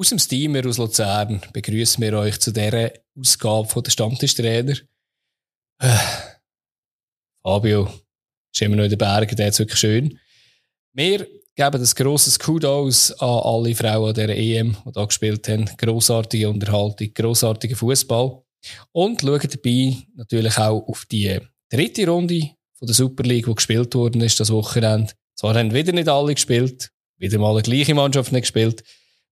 Aus dem Steamer aus Luzern begrüßen wir euch zu dieser Ausgabe von der Stammtischtrainer. Äh, Fabio, ist immer noch in den Bergen, der ist wirklich schön. Wir geben ein grosses Kudos an alle Frauen dieser EM, die da gespielt haben. Grossartige Unterhaltung, grossartiger Fußball. Und schauen dabei natürlich auch auf die dritte Runde von der Super League, die gespielt worden ist, das Wochenende. Zwar haben wieder nicht alle gespielt, wieder mal die gleiche Mannschaft nicht gespielt.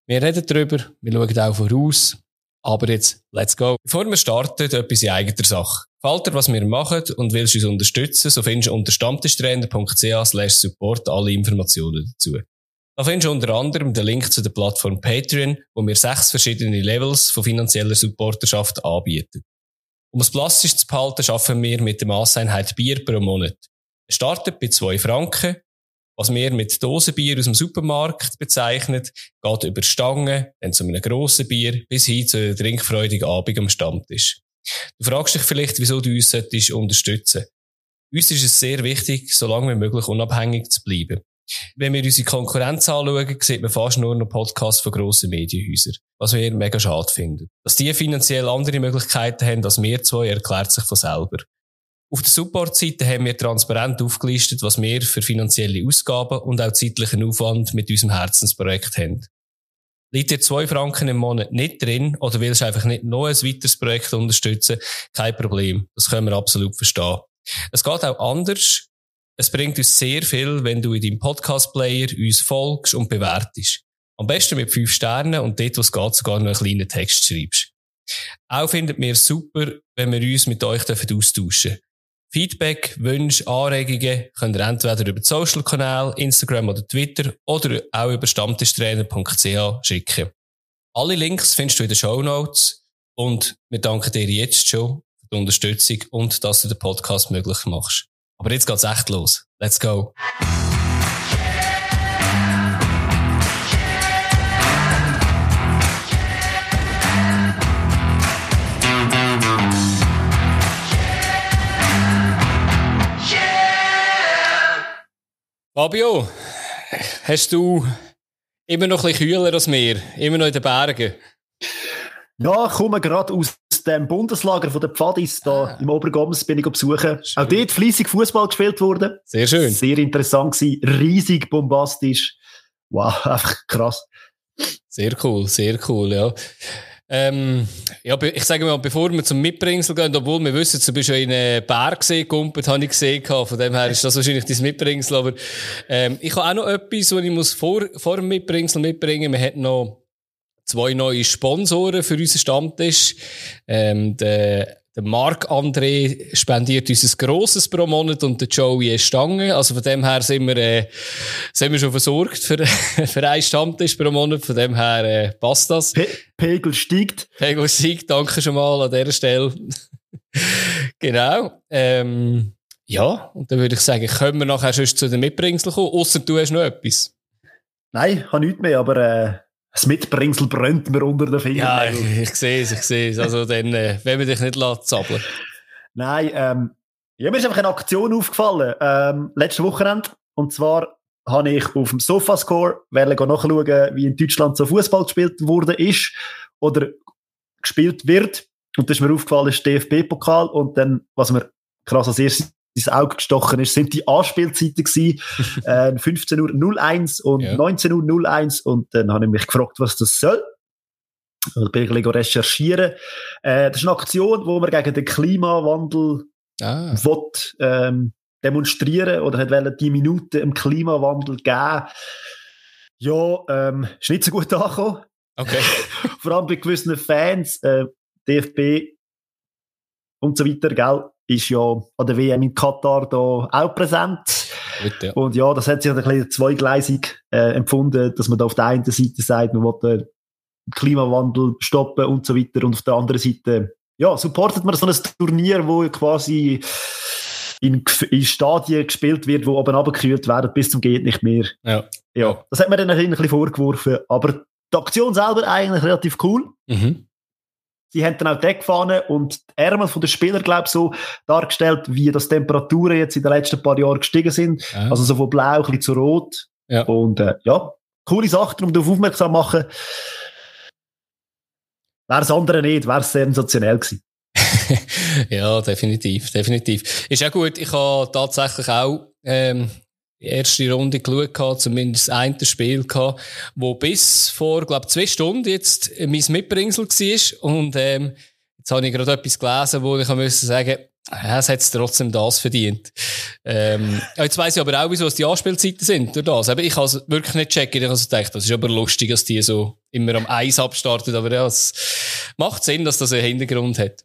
Wir reden darüber, wir schauen auch voraus. Aber jetzt, let's go. Bevor wir starten, etwas in eigener Sache. Gefällt dir, was wir machen und willst uns unterstützen, so findest du unter stammtischtrainer.ch support alle Informationen dazu. Da findest du unter anderem den Link zu der Plattform Patreon, wo wir sechs verschiedene Levels von finanzieller Supporterschaft anbieten. Um es plastisch zu behalten, schaffen wir mit der Masseinheit Bier pro Monat. Es startet bei zwei Franken was wir mit Dosenbier aus dem Supermarkt bezeichnet, geht über Stangen, dann zu einem grossen Bier, bis hin zu einem trinkfreudigen Abend am Stammtisch. Du fragst dich vielleicht, wieso du uns solltest unterstützen Uns ist es sehr wichtig, so lange wie möglich unabhängig zu bleiben. Wenn wir unsere Konkurrenz anschauen, sieht man fast nur noch Podcasts von grossen Medienhäusern, was wir mega schade finden. Dass die finanziell andere Möglichkeiten haben als wir zwei, erklärt sich von selber. Auf der Support-Seite haben wir transparent aufgelistet, was wir für finanzielle Ausgaben und auch zeitlichen Aufwand mit unserem Herzensprojekt haben. Liegt dir zwei Franken im Monat nicht drin oder willst einfach nicht noch ein weiteres Projekt unterstützen? Kein Problem. Das können wir absolut verstehen. Es geht auch anders. Es bringt uns sehr viel, wenn du in deinem Podcast-Player uns folgst und bewertest. Am besten mit fünf Sternen und dort, wo es geht, sogar noch einen kleinen Text schreibst. Auch findet mir super, wenn wir uns mit euch austauschen dürfen. Feedback, Wünsche, Anregungen könnt ihr entweder über die Social-Kanäle, Instagram oder Twitter oder auch über stammtischtrainer.ch schicken. Alle Links findest du in den Show Notes und wir danken dir jetzt schon für die Unterstützung und dass du den Podcast möglich machst. Aber jetzt geht's echt los. Let's go! Fabio, hast du immer noch ein bisschen kühler als wir? Immer noch in den Bergen? Ja, ich komme gerade aus dem Bundeslager von den Pfadis, da ah. im Obergoms bin ich besuchen. Schön. Auch dort fleissig Fußball gespielt worden. Sehr schön. Sehr interessant gewesen, riesig bombastisch. Wow, einfach krass. Sehr cool, sehr cool, ja. Ähm, ja, ich sage mal, bevor wir zum Mitbringsel gehen, obwohl wir wissen, du bist ja in einen Berg gesehen, Gumpet, habe ich gesehen, von dem her ist das wahrscheinlich dein Mitbringsel, aber ähm, ich habe auch noch etwas, was ich muss vor, vor dem Mitbringsel mitbringen. Wir haben noch zwei neue Sponsoren für unseren Stammtisch. Ähm, der der Marc André spendiert uns ein grosses pro Monat und der Joey eine Stange. Also von dem her sind wir, äh, sind wir schon versorgt für, für einen Stammtisch pro Monat. Von dem her äh, passt das. Pe Pegel steigt. Pegel steigt. Danke schon mal an dieser Stelle. genau. Ähm, ja, und dann würde ich sagen, können wir nachher schon zu den Mitbringsel kommen, außer du hast noch etwas. Nein, ich habe nichts mehr, aber äh, das Mitbringsel brennt mir unter den Fingern. Ja, ich, ich sehe es, ich sehe es. Also dann, äh, wenn wir dich nicht zappeln Nein, ähm, ja, mir ist einfach eine Aktion aufgefallen, ähm, letzte Wochenende. Und zwar habe ich auf dem Sofascore nachschauen, wie in Deutschland so Fußball gespielt wurde ist oder gespielt wird. Und das ist mir aufgefallen, ist DFB-Pokal. Und dann, was mir krass als erstes ins Auge gestochen ist, sind die Anspielzeiten gewesen. äh, 15 Uhr 01 und ja. 19 Uhr 01 und dann habe ich mich gefragt, was das soll. Und bin ich ein recherchieren. Äh, das ist eine Aktion, wo man gegen den Klimawandel ah. will, ähm, demonstrieren oder hat wollen die Minuten im Klimawandel geben. Ja, ähm, ist nicht so gut angekommen. Okay. Vor allem bei gewissen Fans, äh, DFB und so weiter, gell, ist ja an der WM in Katar da auch präsent. Bitte, ja. Und ja, das hat sich ein bisschen zweigleisig äh, empfunden, dass man da auf der einen Seite sagt, man will den Klimawandel stoppen und so weiter und auf der anderen Seite, ja, supportet man so ein Turnier, wo quasi in, in Stadien gespielt wird, wo oben abgekühlt werden bis zum geht nicht mehr. Ja. ja. Das hat man dann ein bisschen vorgeworfen, aber die Aktion selber eigentlich relativ cool. Mhm. Sie haben dann auch Deckfahnen und die Ärmel der Spieler, glaube ich, so dargestellt, wie das Temperaturen jetzt in den letzten paar Jahren gestiegen sind. Ja. Also so von blau ein bisschen zu rot. Ja. Und äh, ja, coole Sache, um darauf aufmerksam machen. Wäre es andere nicht, wäre es sensationell gewesen. ja, definitiv, definitiv. Ist ja gut, ich habe tatsächlich auch ähm, die erste Runde geschaut, zumindest ein Spiel gehabt, wo bis vor, glaube zwei Stunden jetzt mein Mitbringsel war und ähm, jetzt habe ich gerade etwas gelesen, wo ich müssen sagen es hat trotzdem das verdient. Ähm, jetzt weiss ich aber auch, wieso es die Anspielzeiten sind durch das. Aber ich habe es wirklich nicht checken. Ich habe gedacht, das ist aber lustig, dass die so immer am Eis abstartet. Aber ja, es macht Sinn, dass das einen Hintergrund hat.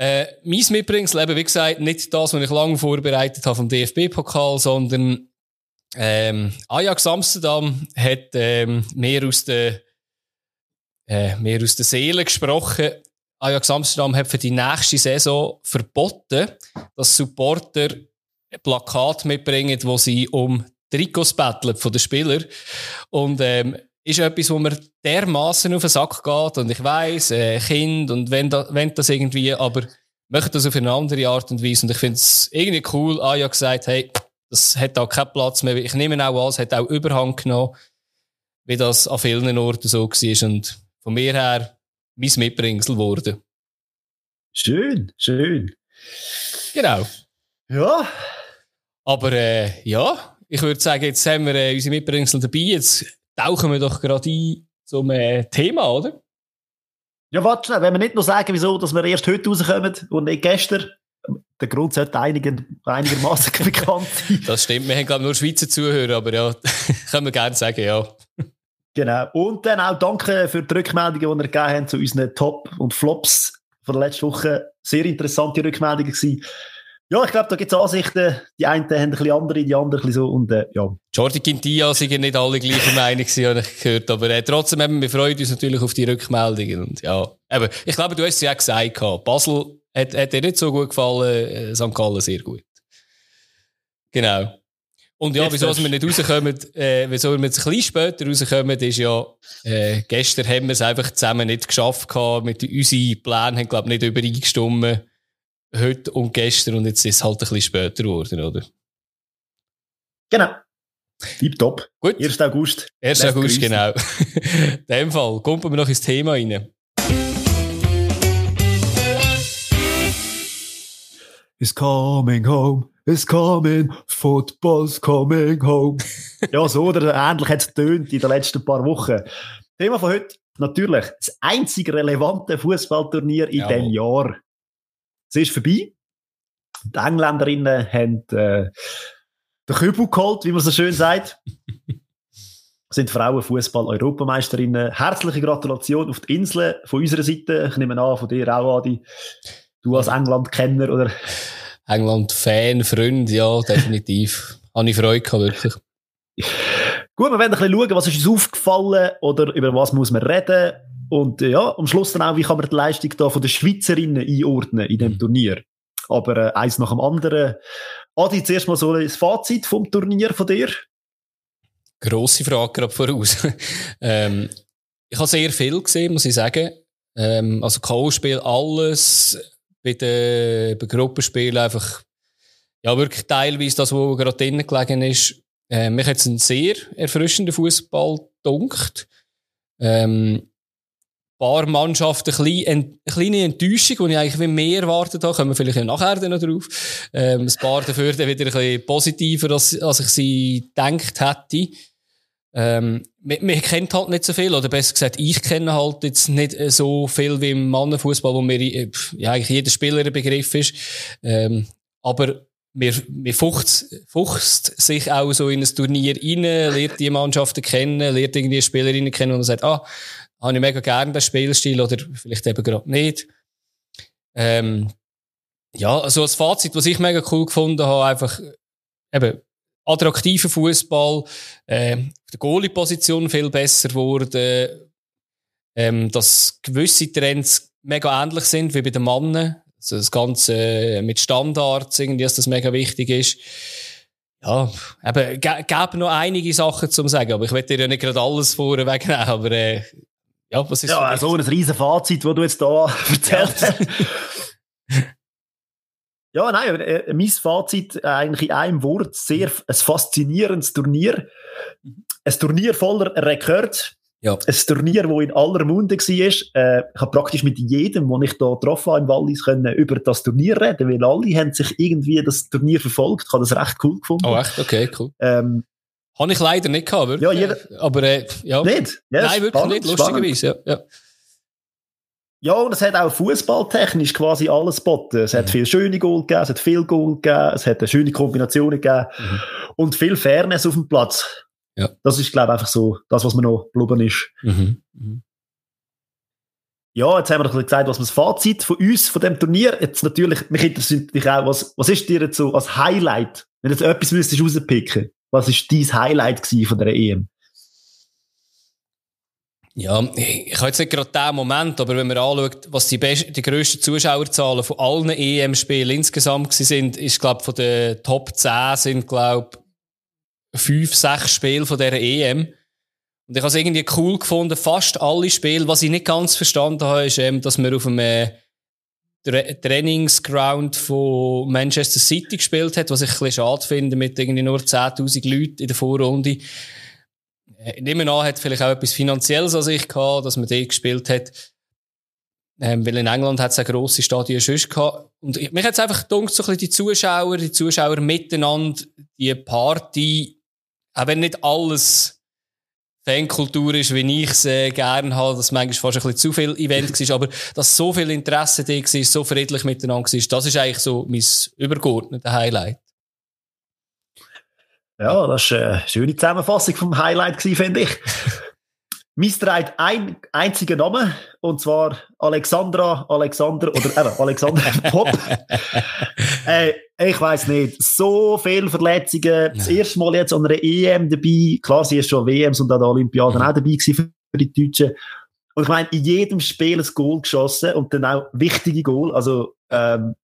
Äh, mein Mitbringsel, wie gesagt, nicht das, was ich lange vorbereitet habe vom DFB-Pokal, sondern ähm, Ajax Amsterdam hat ähm, mehr aus der äh, mehr aus der Seele gesprochen Ajax Amsterdam hat für die nächste Saison verboten, dass Supporter Plakat mitbringen, wo sie um Trikots betteln von den Spielern. Und, ähm, ist etwas, wo mir dermaßen auf den Sack geht. Und ich weiss, äh, Kind und wenn, da, wenn das irgendwie, aber möchte das auf eine andere Art und Weise. Und ich finde es irgendwie cool. Ajax gesagt, hey, das hat auch keinen Platz mehr. Ich nehme auch an, es hat auch Überhang genommen, wie das an vielen Orten so war. Und von mir her, mein Mitbringsel wurde. Schön, schön. Genau. Ja. Aber äh, ja, ich würde sagen, jetzt haben wir äh, unsere Mitbringsel dabei. Jetzt tauchen wir doch gerade ein zum äh, Thema, oder? Ja, warte schnell. Wenn wir nicht nur sagen, wieso, dass wir erst heute rauskommen und nicht gestern, der Grund sollte einigen, einigermaßen bekannt sein. Das stimmt. Wir haben, glaube ich, nur Schweizer Zuhörer, aber ja, können wir gerne sagen, ja. Genau. Und dann auch danke für die Rückmeldungen, die ihr gegeben habt zu unseren Top und Flops von der letzten Woche. Sehr interessante Rückmeldungen gewesen. Ja, ich glaube, da gibt es Ansichten. Die einen haben ein bisschen andere, die anderen ein bisschen so. Und, äh, ja. Jordi Quintia sind nicht alle gleicher Meinung habe ich gehört. Aber äh, trotzdem haben wir freuen uns natürlich auf die Rückmeldungen. Und, ja, eben, ich glaube, du hast es ja gesagt. Basel hat, hat dir nicht so gut gefallen, äh, St. Gallen sehr gut. Genau. Und ja, wieso wir nicht rauskommen, äh, wieso wir jetzt ein bisschen später rauskommen, ist ja, äh, gestern haben wir es einfach zusammen nicht geschafft gehabt, mit unseren Plänen haben, glaube ich, nicht übereingestimmt, heute und gestern, und jetzt ist es halt ein bisschen später geworden, oder? Genau. Tip top. Gut. 1. August. 1. August, genau. In dem Fall, kommen wir noch ins Thema rein. Is coming home is coming, football's coming home. ja, so oder ähnlich hat es tönt in den letzten paar Wochen. Thema von heute, natürlich, das einzige relevante Fußballturnier in diesem Jahr. Es ist vorbei. Die Engländerinnen haben äh, den Kübel geholt, wie man so schön sagt. sind Frauenfußball-Europameisterinnen. Herzliche Gratulation auf die Inseln von unserer Seite. Ich nehme an, von dir auch, Adi. Du als England-Kenner, oder? England-Fan, Freund, ja, definitiv. Habe ich Freude gehabt, wirklich. Gut, wir werden ein bisschen schauen, was ist uns aufgefallen oder über was muss man reden. Und ja, am Schluss dann auch, wie kann man die Leistung da von den Schweizerinnen einordnen in dem Turnier. Aber äh, eins nach dem anderen. Adi, zuerst mal so ein Fazit vom Turnier von dir. Grosse Frage gerade voraus. ähm, ich habe sehr viel gesehen, muss ich sagen. Ähm, also K.O.-Spiel, alles bei den, bei Gruppenspielen einfach, ja, wirklich teilweise das, was gerade drinnen gelegen ist. Äh, mich hat es ein sehr erfrischender Fußball gedunkt. Ähm, paar Mannschaften, eine kleine Enttäuschung, die ich eigentlich mehr erwartet habe, kommen wir vielleicht nachher noch drauf. Ähm, ein paar dafür dann wieder ein bisschen positiver, als, als ich sie gedacht hätte. Ähm, man, man kennt halt nicht so viel, oder besser gesagt, ich kenne halt jetzt nicht so viel wie im Mannenfußball, wo mir äh, ja, eigentlich jeder Spieler ein Begriff ist. Ähm, aber mir, mir fuchst, fuchst sich auch so in ein Turnier rein, lernt die Mannschaften kennen, lernt irgendwie Spielerinnen kennen und sagt, ah, habe ich mega gerne den Spielstil oder vielleicht eben gerade nicht. Ähm, ja, also als Fazit, was ich mega cool gefunden habe, einfach eben attraktiver Fußball, äh, die Goalie-Position viel besser wurde, ähm, dass gewisse Trends mega ähnlich sind wie bei den Männern. Also das Ganze äh, mit Standards, irgendwie, dass das mega wichtig ist. Ja, eben, gäbe noch einige Sachen zu sagen, aber ich werde dir ja nicht gerade alles vorweg nehmen, aber äh, ja, was ist Ja, so ein riesen Fazit, das du jetzt da erzählt hast. Ja, nein, äh, mein Fazit äh, eigentlich in einem Wort, sehr ein faszinierendes Turnier. Ein Turnier voller Rekord. Ja. Ein Turnier, das in aller Munde war. Äh, ich habe praktisch mit jedem, den ich hier getroffen habe im Wallis, können über das Turnier reden, weil alle haben sich irgendwie das Turnier verfolgt. Ich habe das recht cool gefunden. Oh, echt? Okay, cool. Ähm, habe ich leider nicht gehabt, wirklich. Ja, jeder, aber, äh, ja. Nicht? Ja, Nein, wirklich spannend, nicht, lustigerweise, ja. ja. Ja, und es hat auch fußballtechnisch quasi alles geboten. Es hat mhm. viel schöne Goal gegeben, es hat viel Goal gegeben, es hat eine schöne Kombinationen gegeben mhm. und viel Fairness auf dem Platz. Ja. Das ist, glaube ich, einfach so das, was mir noch geblieben ist. Mhm. Mhm. Ja, jetzt haben wir noch gesagt, was das Fazit von uns, von dem Turnier. Jetzt natürlich, mich interessiert dich auch, was, was ist dir jetzt so als Highlight, wenn du jetzt etwas müsstest rauspicken? Was ist dein Highlight von der EM? Ja, ich habe jetzt nicht gerade den Moment, aber wenn man anschaut, was die, best die grössten Zuschauerzahlen von allen EM-Spielen insgesamt sind, ist, glaube von den Top 10 sind, glaube fünf, sechs Spiele von dieser EM. Und ich habe es irgendwie cool gefunden, fast alle Spiele. Was ich nicht ganz verstanden habe, ist, ähm, dass man auf einem äh, Trainingsground von Manchester City gespielt hat, was ich ein bisschen schade finde, mit irgendwie nur 10.000 Leuten in der Vorrunde. Äh, ich nehme an, hat vielleicht auch etwas Finanzielles an sich gehabt, dass man dort gespielt hat. Ähm, weil in England hat es eine grosse Stadien schon gehabt. Und mich hat es einfach gedacht, so ein bisschen die Zuschauer, die Zuschauer miteinander, die Party, auch wenn nicht alles Fankultur ist, wie ich es äh, gerne habe, dass manchmal fast ein bisschen zu viel Event war, aber dass so viel Interesse da war, so friedlich miteinander war, das ist eigentlich so mein übergeordnetes Highlight. Ja, das war eine schöne Zusammenfassung vom Highlight, finde ich. Mir trägt ein einziger Name, und zwar Alexandra, Alexander, oder eben, Alexander Pop. äh, ich weiß nicht, so viele Verletzungen. Das erste Mal jetzt an einer EM dabei. Klar, sie ist schon WMs und an der Olympiade mhm. auch dabei gewesen für die Deutschen. Und ich meine, in jedem Spiel ein Goal geschossen und dann auch wichtige Goal. Also, ähm,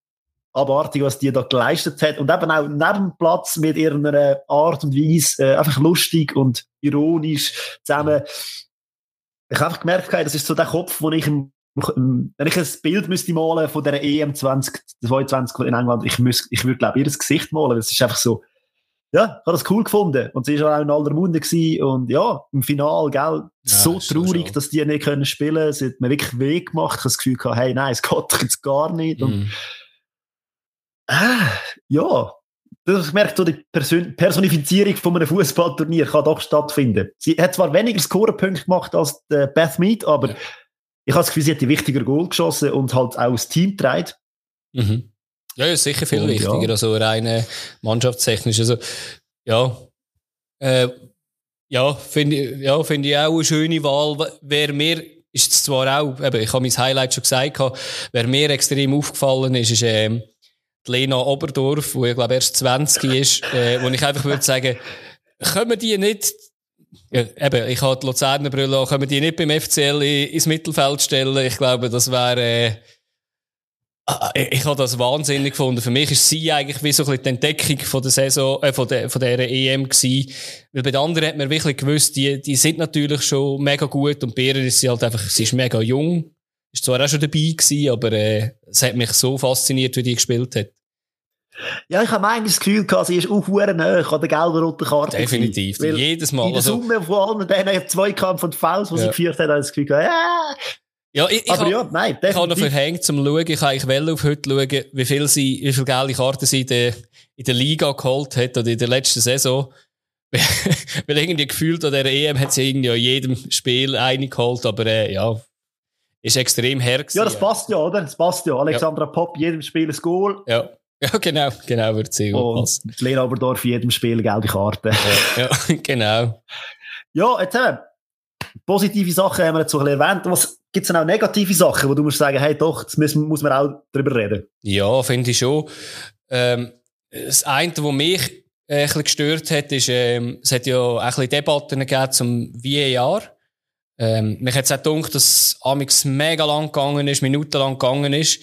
abartig, was die da geleistet hat. Und eben auch neben dem Platz mit ihrer Art und Weise, äh, einfach lustig und ironisch zusammen ich habe einfach gemerkt, das ist so der Kopf, wo ich wenn ich ein Bild müsste malen von der EM 2022 in England, ich, müsste, ich würde, glaube ich, ihr Gesicht malen. Das ist einfach so, ja, ich habe das cool gefunden. Und sie war auch in aller Munde gewesen. Und ja, im Finale, gell, ja, so traurig, dass die nicht können spielen können. Sie hat mir wirklich weh gemacht. Ich habe das Gefühl gehabt, hey, nein, es geht doch jetzt gar nicht. Und, mhm. äh, ja, ich merke, so die Persön Personifizierung von einem Fußballturnier kann doch stattfinden. Sie hat zwar weniger Scorepunkte gemacht als äh, Beth Mead, aber ja. ich habe das Gefühl, sie hat die wichtiger Goal geschossen und halt auch das Team trägt. Mhm. Ja, ja, sicher viel und, wichtiger, ja. also rein mannschaftstechnisch. Also, ja, äh, ja, finde ich, ja, find ich auch eine schöne Wahl. Wer mir, ist zwar auch, eben, ich habe mein Highlight schon gesagt, wer mir extrem aufgefallen ist, ist, ähm, Lena Oberdorf, wo ich glaube erst 20 ist, äh, wo ich einfach würde sagen, können die nicht, ja, eben, ich habe die Luzerner Brille, können die nicht beim FCL ins Mittelfeld stellen? Ich glaube, das wäre, äh, ich, ich habe das wahnsinnig gefunden. Für mich ist sie eigentlich wie so ein bisschen die Entdeckung von der Saison, äh, von der, von der EM gewesen. Weil bei den anderen hat man wirklich gewusst, die, die sind natürlich schon mega gut und Bären ist sie halt einfach, sie ist mega jung. Ist zwar auch schon dabei gewesen, aber äh, es hat mich so fasziniert, wie die gespielt hat. Ja, ich habe eigentlich das Gefühl gehabt, sie ist auch sehr nahe an der gelben roten Karte. Definitiv. Jedes Mal. In der also, Summe von allen diesen Zweikampf und Fouls, die ja. sie geführt hat, habe ich das Gefühl gehabt, ja. Ja, ich, ich aber ja, nein, definitiv. Ich habe noch verhängt zum Schauen. Ich kann eigentlich auf heute schauen, wie viel sie, wie viele gelbe Karten sie in der, in der Liga geholt hat oder in der letzten Saison. Weil irgendwie gefühlt an der EM hat sie irgendwie an jedem Spiel eine geholt, aber äh, ja, ist extrem her Ja, das passt ja, oder? Das passt ja. Alexandra ja. Pop, jedem Spiel ein Goal. Ja. Ja, genau, genau, wird sehr gut passen. Lena Oberdorf in jedem Spiel gelbe Karte. Ja, ja genau. Ja, jetzt äh, positive Sachen haben wir jetzt so ein bisschen erwähnt. Was gibt es denn auch negative Sachen, wo du musst sagen, hey doch, das müssen, muss man auch drüber reden? Ja, finde ich schon. Ähm, das eine, was mich äh, ein bisschen gestört hat, ist, ähm, es hat ja auch ein bisschen Debatten gegeben zum VAR. Ähm, mich hat es auch gedacht, dass amigs mega lang gegangen ist, minutenlang gegangen ist.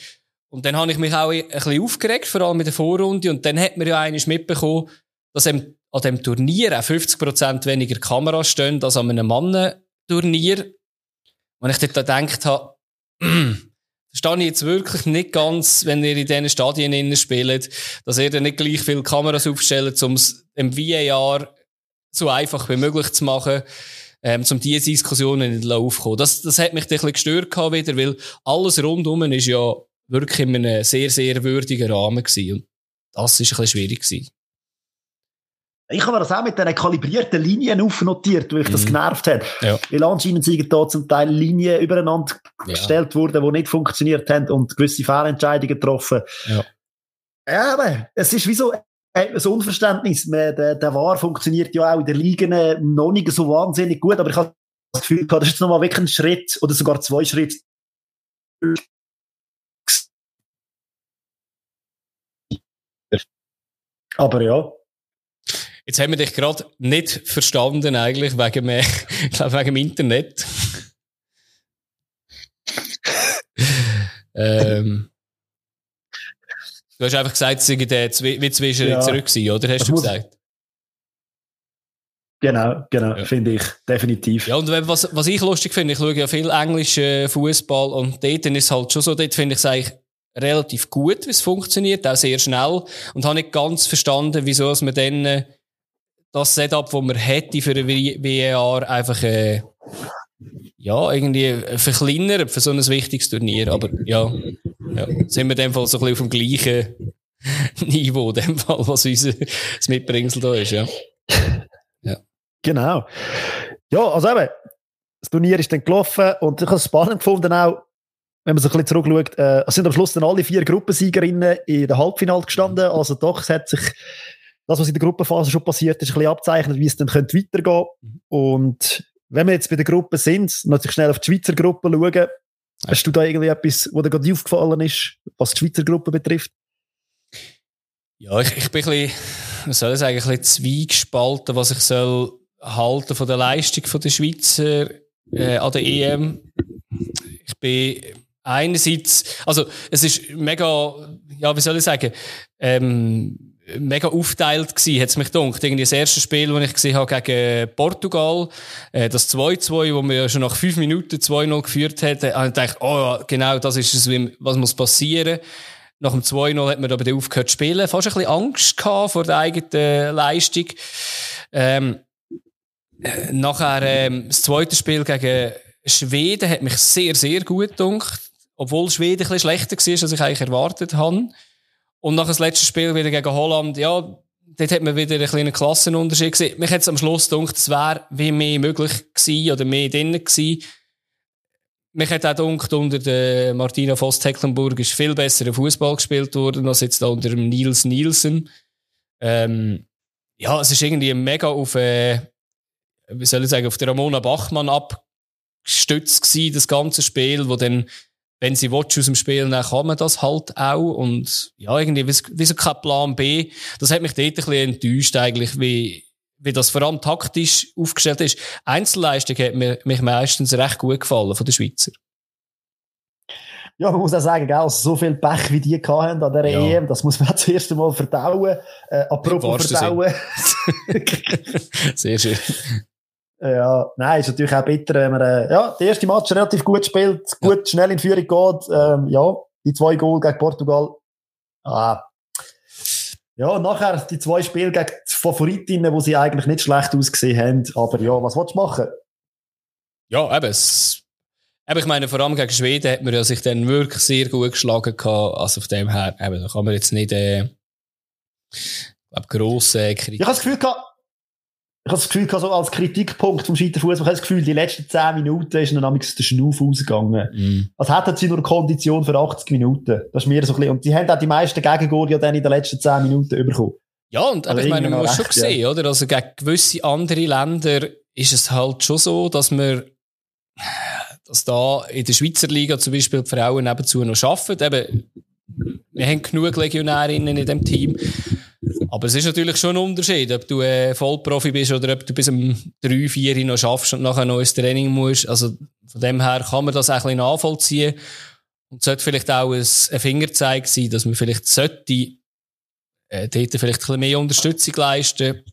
Und dann habe ich mich auch ein bisschen aufgeregt, vor allem mit der Vorrunde. Und dann hat man ja eigentlich mitbekommen, dass an dem Turnier auch 50% weniger Kameras stehen als an einem Mannenturnier. Und ich dort gedacht habe, verstehe ich jetzt wirklich nicht ganz, wenn ihr in diesen Stadien innen spielt, dass ihr dann nicht gleich viele Kameras aufstellt, um es im VAR so einfach wie möglich zu machen. ähm, zum diese Diskussionen nicht aufkommen. Das, das hat mich ein bisschen gestört gehabt wieder, weil alles rundum ist ja wirklich in einem sehr, sehr würdigen Rahmen gewesen. Und das ist ein bisschen schwierig gewesen. Ich habe mir das auch mit diesen kalibrierten Linien aufnotiert, wo ich mhm. das genervt hat. Ja. Weil anscheinend sind da zum Teil Linien übereinander ja. gestellt worden, die nicht funktioniert haben und gewisse Fehlentscheidungen getroffen. Ja. ja, aber es ist wie so ein Unverständnis. Der, der VAR funktioniert ja auch in der Liga noch nicht so wahnsinnig gut, aber ich habe das Gefühl gehabt, das ist jetzt nochmal wirklich ein Schritt oder sogar zwei Schritte aber ja, Jetzt haben wir dich gerade nicht verstanden, eigentlich, wegen, mehr, wegen dem Internet. ähm, du hast einfach gesagt, es sei der wie zwischen ja. zurück gewesen, oder? Hast das du gesagt? Genau, genau, ja. finde ich, definitiv. Ja, und was, was ich lustig finde, ich schaue ja viel englischen Fußball und dort ist es halt schon so, dort finde ich es eigentlich relativ gut, wie es funktioniert, auch sehr schnell. Und habe nicht ganz verstanden, wieso man dann das Setup, das man hätte für ein WER, einfach äh, ja, irgendwie verkleinert für so ein wichtiges Turnier. Aber ja, ja sind wir in dem Fall so ein bisschen auf dem gleichen Niveau, in dem Fall, was unser Mitbringsel da ist. Ja. ja. Genau. Ja, also eben, das Turnier ist dann gelaufen und ich habe es spannend gefunden auch, wenn man so ein bisschen zurückschaut, äh, es sind am Schluss dann alle vier Gruppensiegerinnen in der Halbfinale gestanden. Also doch, es hat sich das, was in der Gruppenphase schon passiert ist, ein bisschen abzeichnet, wie es dann könnte weitergehen mhm. Und wenn wir jetzt bei der Gruppe sind, natürlich schnell auf die Schweizer Gruppe schauen, hast du da irgendwie etwas, was dir gerade aufgefallen ist, was die Schweizer Gruppe betrifft? Ja, ich, ich bin ein bisschen, was soll ich sagen, ein bisschen zweigespalten, was ich soll halten von der Leistung der Schweizer äh, an der EM. Ich bin einerseits, also es ist mega, ja, wie soll ich sagen, ähm, mega aufteilt gewesen, hat's mich gedacht. Irgendwie das erste Spiel, das ich gesehen habe gegen Portugal, äh, das 2-2, wo wir ja schon nach fünf Minuten 2-0 geführt haben, habe ich gedacht, oh, genau, das ist es, was muss passieren. Nach dem 2-0 hat man aber dann aufgehört zu spielen. Fast ein bisschen Angst gehabt vor der eigenen Leistung. Ähm, äh, nachher, ähm, das zweite Spiel gegen Schweden hat mich sehr, sehr gut gedacht. Obwohl Schweden ein bisschen schlechter war, als ich eigentlich erwartet habe. Und nach dem letzten Spiel wieder gegen Holland, ja, dort hat man wieder einen kleinen Klassenunterschied gesehen. Mich hat es am Schluss gedacht, es wäre wie mehr möglich gewesen oder mehr drinnen gewesen. Mich hat auch gedacht, unter der Martina Voss-Tecklenburg ist viel besser Fußball gespielt worden, als jetzt da unter dem Nils Nielsen. Ähm, ja, es ist irgendwie mega auf, äh, wie soll ich sagen, auf der Ramona Bachmann abgestützt gewesen, das ganze Spiel, wo dann wenn sie will, aus dem Spiel, dann kann man das halt auch. Und ja, irgendwie, wie so kein Plan B. Das hat mich dort ein bisschen enttäuscht, eigentlich, wie, wie das vor allem taktisch aufgestellt ist. Einzelleistung hat mir, mich meistens recht gut gefallen von den Schweizer. Ja, man muss auch sagen, gell, so viel Pech wie die hatten an der ja. EM, das muss man das erste Mal verdauen. Äh, apropos verdauen. Sehr schön. Ja, nein, ist natürlich auch bitter, wenn man, äh, ja, die erste Match relativ gut spielt, gut ja. schnell in Führung geht, ähm, ja, die zwei Goal gegen Portugal. Ah. Ja, und nachher die zwei Spiele gegen die Favoritinnen, wo sie eigentlich nicht schlecht ausgesehen haben. Aber ja, was willst du machen? Ja, eben, es, eben, ich meine, vor allem gegen Schweden hat man ja sich dann wirklich sehr gut geschlagen gehabt. Also auf dem her, eben, da kann man jetzt nicht, äh, glaube, grosse Kritik. Ich habe das Gefühl gehabt, ich habe das Gefühl, so als Kritikpunkt vom Scheiterfuß, ich habe das Gefühl, die letzten 10 Minuten ist dann nämlich der Schnuff ausgegangen. Mm. Als hätten sie nur Kondition für 80 Minuten. Das ist mir so ein bisschen, und die haben auch die meisten Gegengore ja dann in den letzten 10 Minuten bekommen. Ja, und also ich meine, man muss schon sehen, ja. oder? Also gegen gewisse andere Länder ist es halt schon so, dass wir, dass da in der Schweizer Liga zum Beispiel die Frauen nebenzu noch arbeiten. Eben, wir haben genug Legionärinnen in dem Team. Aber es ist natürlich schon ein Unterschied, ob du äh, Vollprofi bist oder ob du bis um drei, vier noch schaffst und nachher noch ins Training musst. Also von dem her kann man das auch ein bisschen nachvollziehen. Und es sollte vielleicht auch ein, ein Fingerzeig sein, dass man vielleicht sollte, äh, dort vielleicht ein bisschen mehr Unterstützung leisten.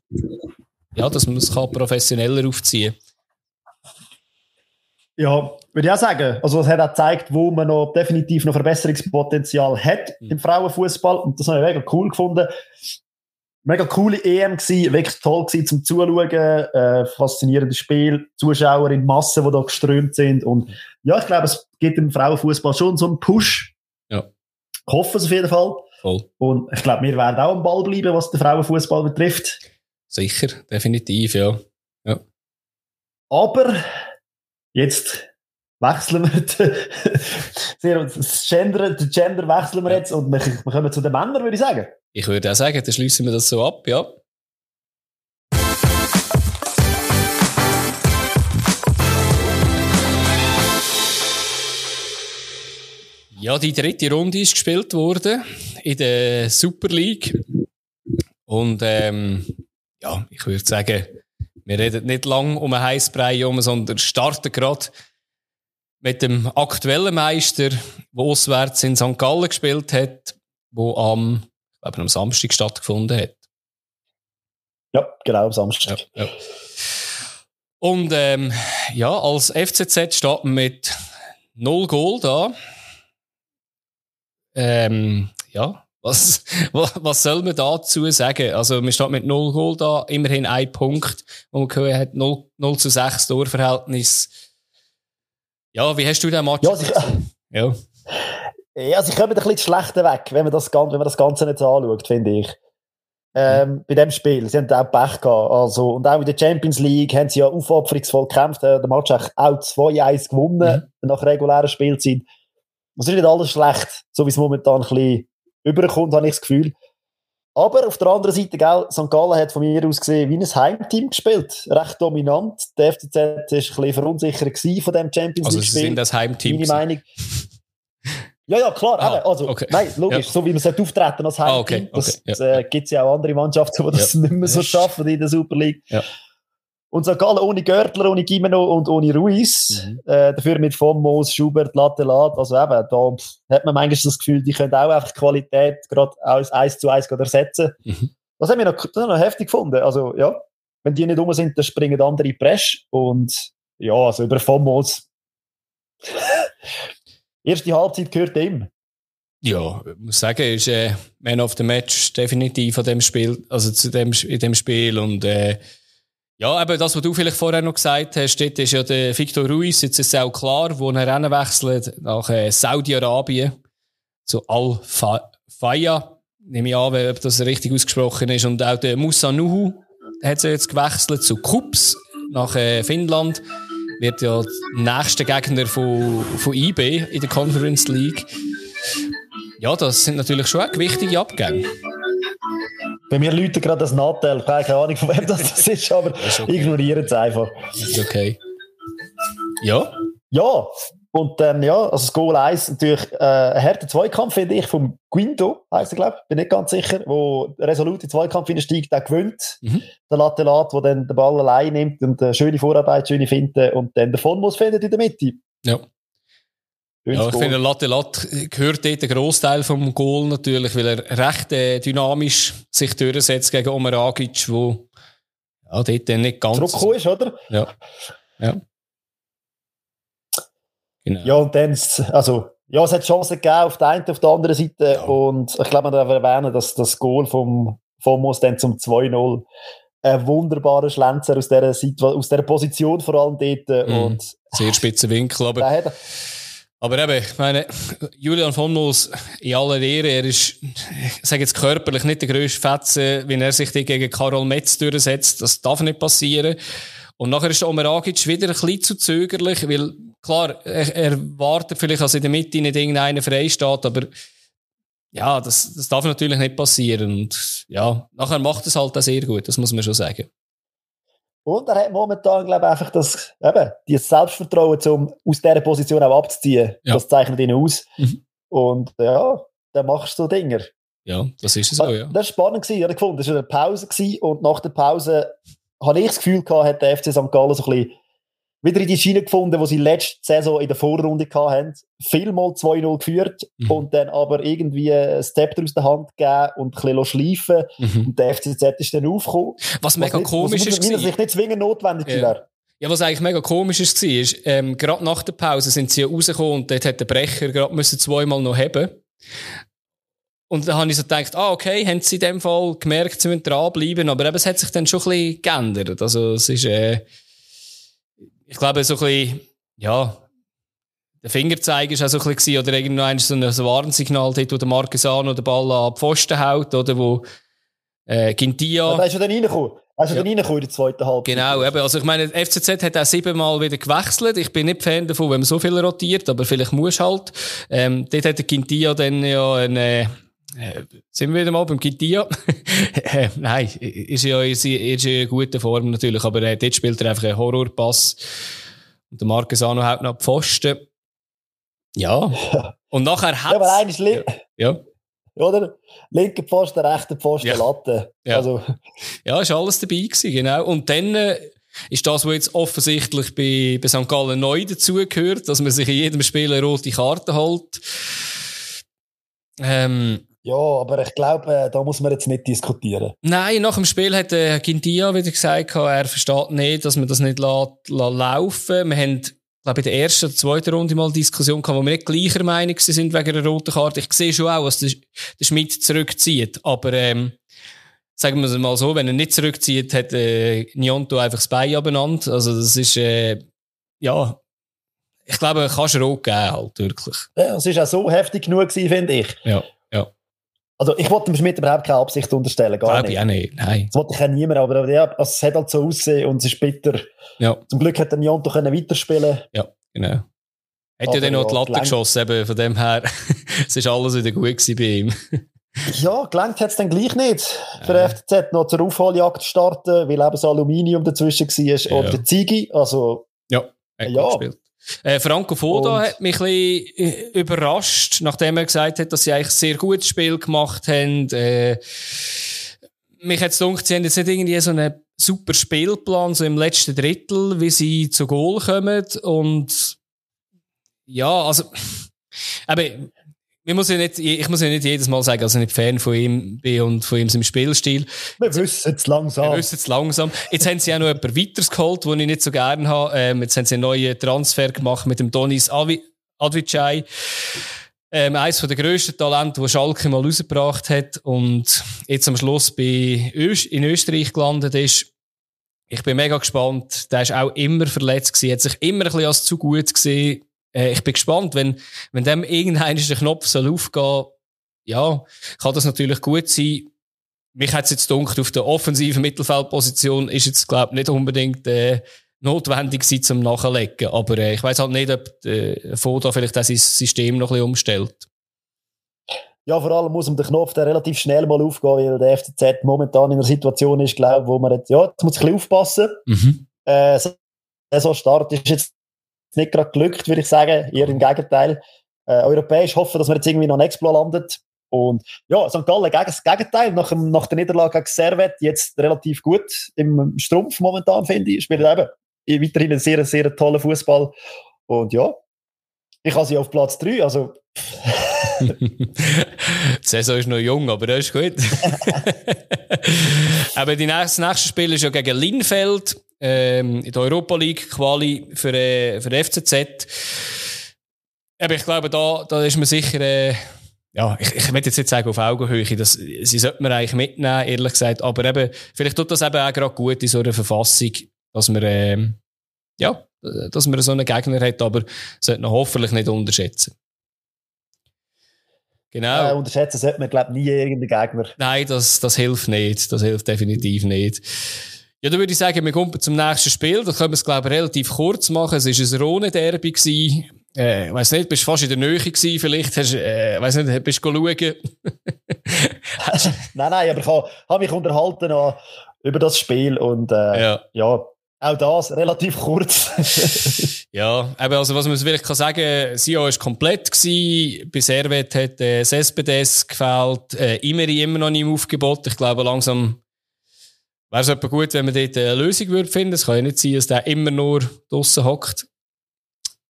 Ja, dass man es kann professioneller aufziehen ja, würde ich auch sagen. Also, es hat auch gezeigt, wo man noch definitiv noch Verbesserungspotenzial hat mhm. im Frauenfußball. Und das habe ich mega cool gefunden. Mega coole EM gewesen, wirklich toll gewesen zum Zuschauen, äh, faszinierendes Spiel, Zuschauer in Massen, die da geströmt sind und ja, ich glaube, es gibt im Frauenfußball schon so einen Push. Ja. Ich hoffe es auf jeden Fall. Voll. Und ich glaube, wir werden auch am Ball bleiben, was den Frauenfußball betrifft. Sicher, definitiv, ja. ja. Aber jetzt wechseln wir das Gender, den Gender wechseln wir jetzt und wir, wir kommen zu den Männern, würde ich sagen. Ich würde auch sagen, dann schließen wir das so ab, ja. Ja, die dritte Runde ist gespielt worden in der Super League. Und ähm, ja, ich würde sagen, wir reden nicht lang um einen Heißbrei herum, sondern starten gerade mit dem aktuellen Meister, der auswärts in St. Gallen gespielt hat, wo am, glaube, am Samstag stattgefunden hat. Ja, genau, am Samstag. Ja, ja. Und ähm, ja, als FCZ steht man mit null Goal da. Ähm, ja, was, was soll man dazu sagen? Also, man steht mit 0 Goal da, immerhin ein Punkt, wo man gehört hat, 0, 0 zu 6 Torverhältnis. Ja, wie hast du den Match ja, ja. Ja, sie kommen ein bisschen schlechter weg, wenn man das, wenn man das Ganze nicht anschaut, finde ich. Ähm, mhm. Bei dem Spiel. Sie haben auch Pech gehabt. Also, und auch in der Champions League haben sie ja aufopferungsvoll gekämpft. Der Match hat auch 2-1 gewonnen mhm. nach regulärer Spielzeit. Es ist nicht alles schlecht, so wie es momentan ein bisschen überkommt, habe ich das Gefühl. Aber auf der anderen Seite, gell, St. Gallen hat von mir aus gesehen wie ein Heimteam gespielt. Recht dominant. Der FCZ war ein bisschen verunsichert von dem Champions also League-Spiel. Also sind das Heimteam? Meine Meinung. Ja, ja, klar. Ah, also, okay. Nein, logisch, ja. so wie man sollte auftreten als Heimteam. Ah, okay, okay, das ja. äh, gibt es ja auch andere Mannschaften, die das ja. nicht mehr so schaffen in der Super League. Und St. Gallen ohne Görtler, ohne Gimeno und ohne Ruiz. Mhm. Äh, dafür mit Fomos, Schubert, Latelat. Also eben, da hat man manchmal das Gefühl, die können auch einfach die Qualität gerade als 1 zu 1 ersetzen. Mhm. Das haben wir noch, das haben wir noch heftig gefunden. Also, ja, wenn die nicht rum sind, dann springen andere Presch. Und ja, also über Fomos. Erste Halbzeit gehört ihm. Ja, ich muss sagen, ist äh, Man of the Match definitiv an dem Spiel, also zu dem, in dem Spiel und äh, ja, aber das, was du vielleicht vorher noch gesagt hast, dort ist ja der Victor Ruiz, jetzt ist es auch klar, wo er wechselt nach äh, Saudi-Arabien zu Al-Faya. Nehme ich an, ob das richtig ausgesprochen ist. Und auch der Musa Nuhu hat sich jetzt gewechselt zu Kups nach äh, Finnland. Wird ja der nächste Gegner von, von IB in der Conference League. Ja, das sind natürlich schon auch wichtige Abgänge. Bei mir läutet gerade das Nattel. Keine Ahnung, von wem das ist, aber okay. ignorieren es einfach. Ist okay. Ja? Ja. Und dann, ja, also das Goal 1 natürlich äh, ein harter Zweikampf, finde ich, vom Guindo, heisst er, glaube ich, bin nicht ganz sicher, wo resolut in Zweikampf hineinsteigt, der gewinnt. Mhm. Der Latelat, der dann den Ball allein nimmt und eine schöne Vorarbeit, schöne Finte und dann davon muss findet in der Mitte. Ja. Ja, ich finde, Latte Latte gehört dort der Großteil vom Goal natürlich, weil er recht äh, dynamisch sich durchsetzt gegen Omeragic, wo ja, dort nicht ganz... Zurückgekommen ist, oder? Ja. Ja. Genau. Ja, und dann, also, ja, es hat Chancen gegeben auf der einen auf der anderen Seite ja. und ich glaube, man darf erwähnen, dass das Goal vom Fomos dann zum 2-0 ein wunderbarer Schlenzer aus dieser, aus dieser Position vor allem dort. Mm, und, sehr spitze Winkel, aber... Aber eben, ich meine, Julian von Moos, in aller Ehre, er ist, ich sage jetzt körperlich nicht der grösste Fetzen, wenn er sich gegen Karol Metz durchsetzt. Das darf nicht passieren. Und nachher ist Omer Agic wieder ein bisschen zu zögerlich, weil, klar, er, er wartet vielleicht, dass in der Mitte nicht irgendeiner frei steht, aber ja, das, das darf natürlich nicht passieren. Und ja, nachher macht es halt auch sehr gut, das muss man schon sagen. Und er hat momentan, glaube ich, einfach das, eben, dieses Selbstvertrauen, um aus dieser Position auch abzuziehen. Ja. Das zeichnet ihn aus. Mhm. Und ja, dann machst du so Dinger. Ja, das ist es auch, ja. Das war spannend, gewesen, ich gefunden. Das war eine Pause gewesen, und nach der Pause habe ich das Gefühl gehabt, hat der FC St. Gallen so ein bisschen wieder in die Schiene gefunden, wo sie letzte Saison in der Vorrunde hatten. Vielmal 2-0 geführt mhm. und dann aber irgendwie ein Step aus der Hand gegeben und ein bisschen schleifen. Mhm. Und der FCZ ist dann aufgekommen. Was mega nicht, komisch ist. Was sich nicht zwingend notwendig ja. wäre. Ja, was eigentlich mega komisch ist, ist ähm, gerade nach der Pause sind sie rausgekommen und dort hat der Brecher gerade müssen zweimal noch haben. und dann habe ich so gedacht, ah, okay, haben sie in dem Fall gemerkt, sie müssen dranbleiben, aber eben, es hat sich dann schon ein bisschen geändert. Also, es ist, äh, ich glaube, so ein bisschen, ja, der Fingerzeig ist auch so ein bisschen, oder irgendwann so ein Warnsignal dort, wo der Marquesano den Ball an die Pfosten hält, oder wo, äh, Gintia. Ja, da ist er dann reingekommen. Also ja. dann reingekommen in der zweiten Halbzeit. Genau, eben. Also ich meine, FCZ hat auch siebenmal wieder gewechselt. Ich bin nicht Fan davon, wenn man so viel rotiert, aber vielleicht muss halt. Ähm, dort hat der Quintia dann ja eine, äh, sind wir wieder mal beim Quintia? äh, nein, ist ja, ist, ist ja in guter Form natürlich, aber äh, dort spielt er einfach einen Horrorpass. Und der Marquesano haut noch die Pfosten. Ja. Und nachher hat Ja, aber eigentlich ja. ja. Oder? Linke Pfosten, rechte Pfosten, ja. Latte. Ja. Also. ja, ist alles dabei gewesen, genau. Und dann äh, ist das, was jetzt offensichtlich bei, bei St. Gallen neu dazugehört, dass man sich in jedem Spiel eine rote Karte holt. Ähm, ja, aber ich glaube, äh, da muss man jetzt nicht diskutieren. Nein, nach dem Spiel hat äh, Gintia wieder gesagt, er versteht nicht, dass man das nicht lässt, laufen. Wir haben glaube in der ersten oder zweiten Runde mal Diskussion gehabt, wo wir nicht gleicher Meinung sind wegen einer roten Karte. Ich sehe schon auch, dass der, der Schmidt zurückzieht. Aber, ähm, sagen wir es mal so, wenn er nicht zurückzieht, hat, äh, Nionto einfach das Bein abeinander. Also, das ist, äh, ja, ich glaube, kannst du rot geben, halt, wirklich. Ja, es ist auch so heftig genug gewesen, finde ich. Ja. Also, ich wollte dem Schmidt überhaupt keine Absicht unterstellen, gar Glaube nicht. ich auch nicht, nein. Das wollte ich auch niemand, aber ja, also, es hat halt so aussehen und es ist bitter. Ja. Zum Glück hat der Nionto können weiterspielen Ja, genau. Hat ja dann noch die Latte gelangt- geschossen, eben, von dem her. es ist alles wieder gut gewesen bei ihm. Ja, gelangt hat es dann gleich nicht. Für Ja. den FCZ noch zur Aufholjagd starten, weil eben so Aluminium dazwischen war. Ja. Oder der Zigi, also, Hat Ja. gut gespielt. Äh, Franco Foda Und- hat mich ein bisschen äh, überrascht, nachdem er gesagt hat, dass sie eigentlich ein sehr gutes Spiel gemacht haben. Äh, mich hat es gedacht, sie haben jetzt nicht irgendwie so einen super Spielplan, so im letzten Drittel, wie sie zu Goal kommen. Und ja, also, aber ich muss ja nicht, ich muss ja nicht jedes Mal sagen, dass ich nicht Fan von ihm bin und von ihm seinem Spielstil. wir wissen es langsam. Wir wissen es langsam. Jetzt haben sie auch noch jemanden weiteres geholt, den ich nicht so gerne habe. Ähm, jetzt haben sie einen neuen Transfer gemacht mit dem Donis Avi Advicai. Ähm, eines der grössten Talente, das Schalke mal rausgebracht hat und jetzt am Schluss bei Öst in Österreich gelandet ist. Ich bin mega gespannt. Der ist auch immer verletzt gewesen, hat sich immer ein bisschen als zu gut gesehen. Äh, ich bin gespannt, wenn, wenn dem irgendein der Knopf soll aufgehen, ja, kann das natürlich gut sein. Mich hat es jetzt gedacht, auf der offensiven Mittelfeldposition ist jetzt, glaube ich, nicht unbedingt äh, notwendig sein zum Nachlegen. Aber äh, ich weiß halt nicht, ob äh, Foda vielleicht sein System noch ein bisschen umstellt. Ja, vor allem muss man den Knopf dann relativ schnell mal aufgehen, weil der FCZ momentan in einer Situation ist, glaube wo man jetzt, ja, jetzt muss ich ein bisschen aufpassen. Mhm. Äh, so Start ist jetzt nicht gerade glückt, würde ich sagen, eher im Gegenteil. Äh, europäisch hoffen, dass man jetzt irgendwie noch ein Explo landet. Und ja, St. Gallen gegen das Gegenteil, nach, dem, nach der Niederlage gegen Servet, jetzt relativ gut im Strumpf momentan, finde ich. Spielt eben weiterhin einen sehr, sehr tollen Fußball. Und ja, ich habe sie auf Platz 3, also die Saison ist noch jung, aber das ist gut. aber die nächste, das nächste Spiel ist ja gegen Linfeld ähm, in der Europa League Quali für, äh, für FCZ. Aber ich glaube, da, da ist man sicher, äh, ja, ich, ich will jetzt nicht sagen auf Augenhöhe, das, sie sollte man eigentlich mitnehmen, ehrlich gesagt. Aber eben, vielleicht tut das eben auch gerade gut in so einer Verfassung, dass man, ähm, ja, dass man so einen Gegner hat, aber sollte man hoffentlich nicht unterschätzen. Genau. äh, unterschätzen sollte man, glaube ich, nie irgendeinen Gegner. Nein, das, das hilft nicht. Das hilft definitiv nicht. Ja, dann würde ich sagen, wir kommen zum nächsten Spiel. Da können wir es, glaube ich, relativ kurz machen. Es war ein Rhone-Derby. Äh, ich weiss nicht, bist fast in der Nähe gewesen, vielleicht hast, äh, weiss nicht, bist du schauen? nein, nein, aber ich habe hab mich unterhalten an, über das Spiel und äh, ja. ja, auch das relativ kurz. Ja, eben, also was man wirklich kann sagen, Sio war komplett gewesen. Bei Servet hat äh, SPDS gefällt, äh, Imeri immer noch nicht im Aufgebot. Ich glaube, langsam wäre es etwa gut, wenn man dort eine Lösung würde finden. Es kann ja nicht sein, dass der immer nur draussen hockt.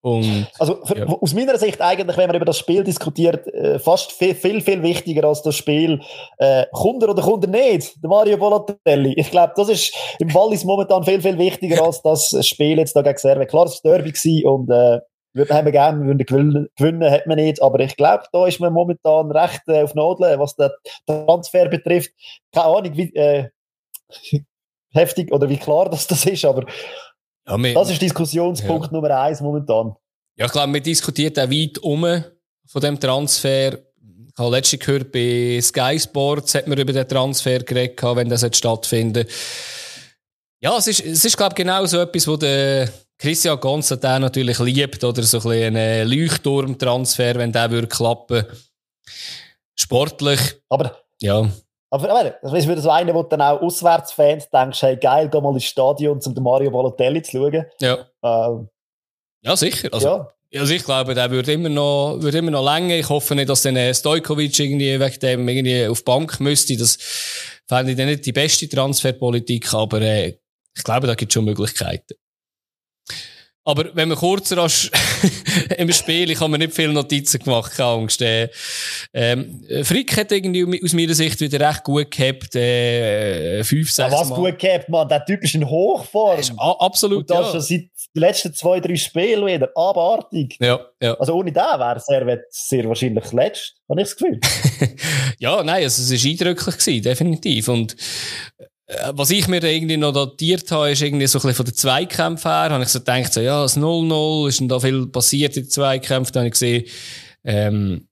Und, Also für, Ja. aus meiner Sicht eigentlich, wenn man über das Spiel diskutiert, äh, fast viel, viel, viel wichtiger als das Spiel, äh, er oder er nicht, der Mario Bolotelli. Ich glaube, das ist im Wallis momentan viel, viel wichtiger als das Spiel jetzt da gegen Servet. Klar, es war Derby und äh, würden haben wir gerne, würden gewinnen, gewinnen hat man nicht, aber ich glaube, da ist man momentan recht äh, auf Nadeln, was den Transfer betrifft. Keine Ahnung, wie äh, heftig oder wie klar das, das ist, aber ja, wir, das ist Diskussionspunkt ja. Nummer eins momentan. Ja, ich glaube, man diskutiert auch weit um von dem Transfer. Ich habe letztens gehört, bei Sky Sports hat man über den Transfer geredet, wenn das jetzt stattfindet. Ja, es ist, es ist, glaube ich, genau so etwas, wo der Christian Gonzalez natürlich liebt, oder so ein, ein Leuchtturmtransfer, wenn der würde klappen. Sportlich. Aber, ja. Aber, aber das ist wieder so einer, wo dann auch Auswärtsfans denkst, hey, geil, geh mal ins Stadion, um den Mario Balotelli zu schauen. Ja. Ähm, ja, sicher. Also, ja. Also ich glaube, der würde immer noch, würde immer noch länger. Ich hoffe nicht, dass dann Stojkovic irgendwie wegen dem irgendwie auf die Bank müsste. Das fände ich dann nicht die beste Transferpolitik, aber äh, ich glaube, da gibt es schon Möglichkeiten. Aber wenn man kurz rasch im Spiel, ich habe mir nicht viele Notizen gemacht, keine Angst. Äh, ähm, Frick hat irgendwie aus meiner Sicht wieder recht gut gehabt, äh, fünf, sechs ja, was Mal. gut gehabt, man. Der Typ ist in Hochform. Ist absolut, Und das ja. schon seit den letzten zwei, drei Spielen wieder. Abartig. Ja, ja. Also ohne den wäre er sehr wahrscheinlich letzt, habe ich das Gefühl. ja, nein, also es war eindrücklich gewesen, definitiv. Und was ich mir irgendwie noch datiert habe, ist irgendwie so ein bisschen von den Zweikämpfen her, habe ich so gedacht, so, ja, das 0-0, ist denn da viel passiert in den Zweikämpfen, dann habe ich gesehen, ähm,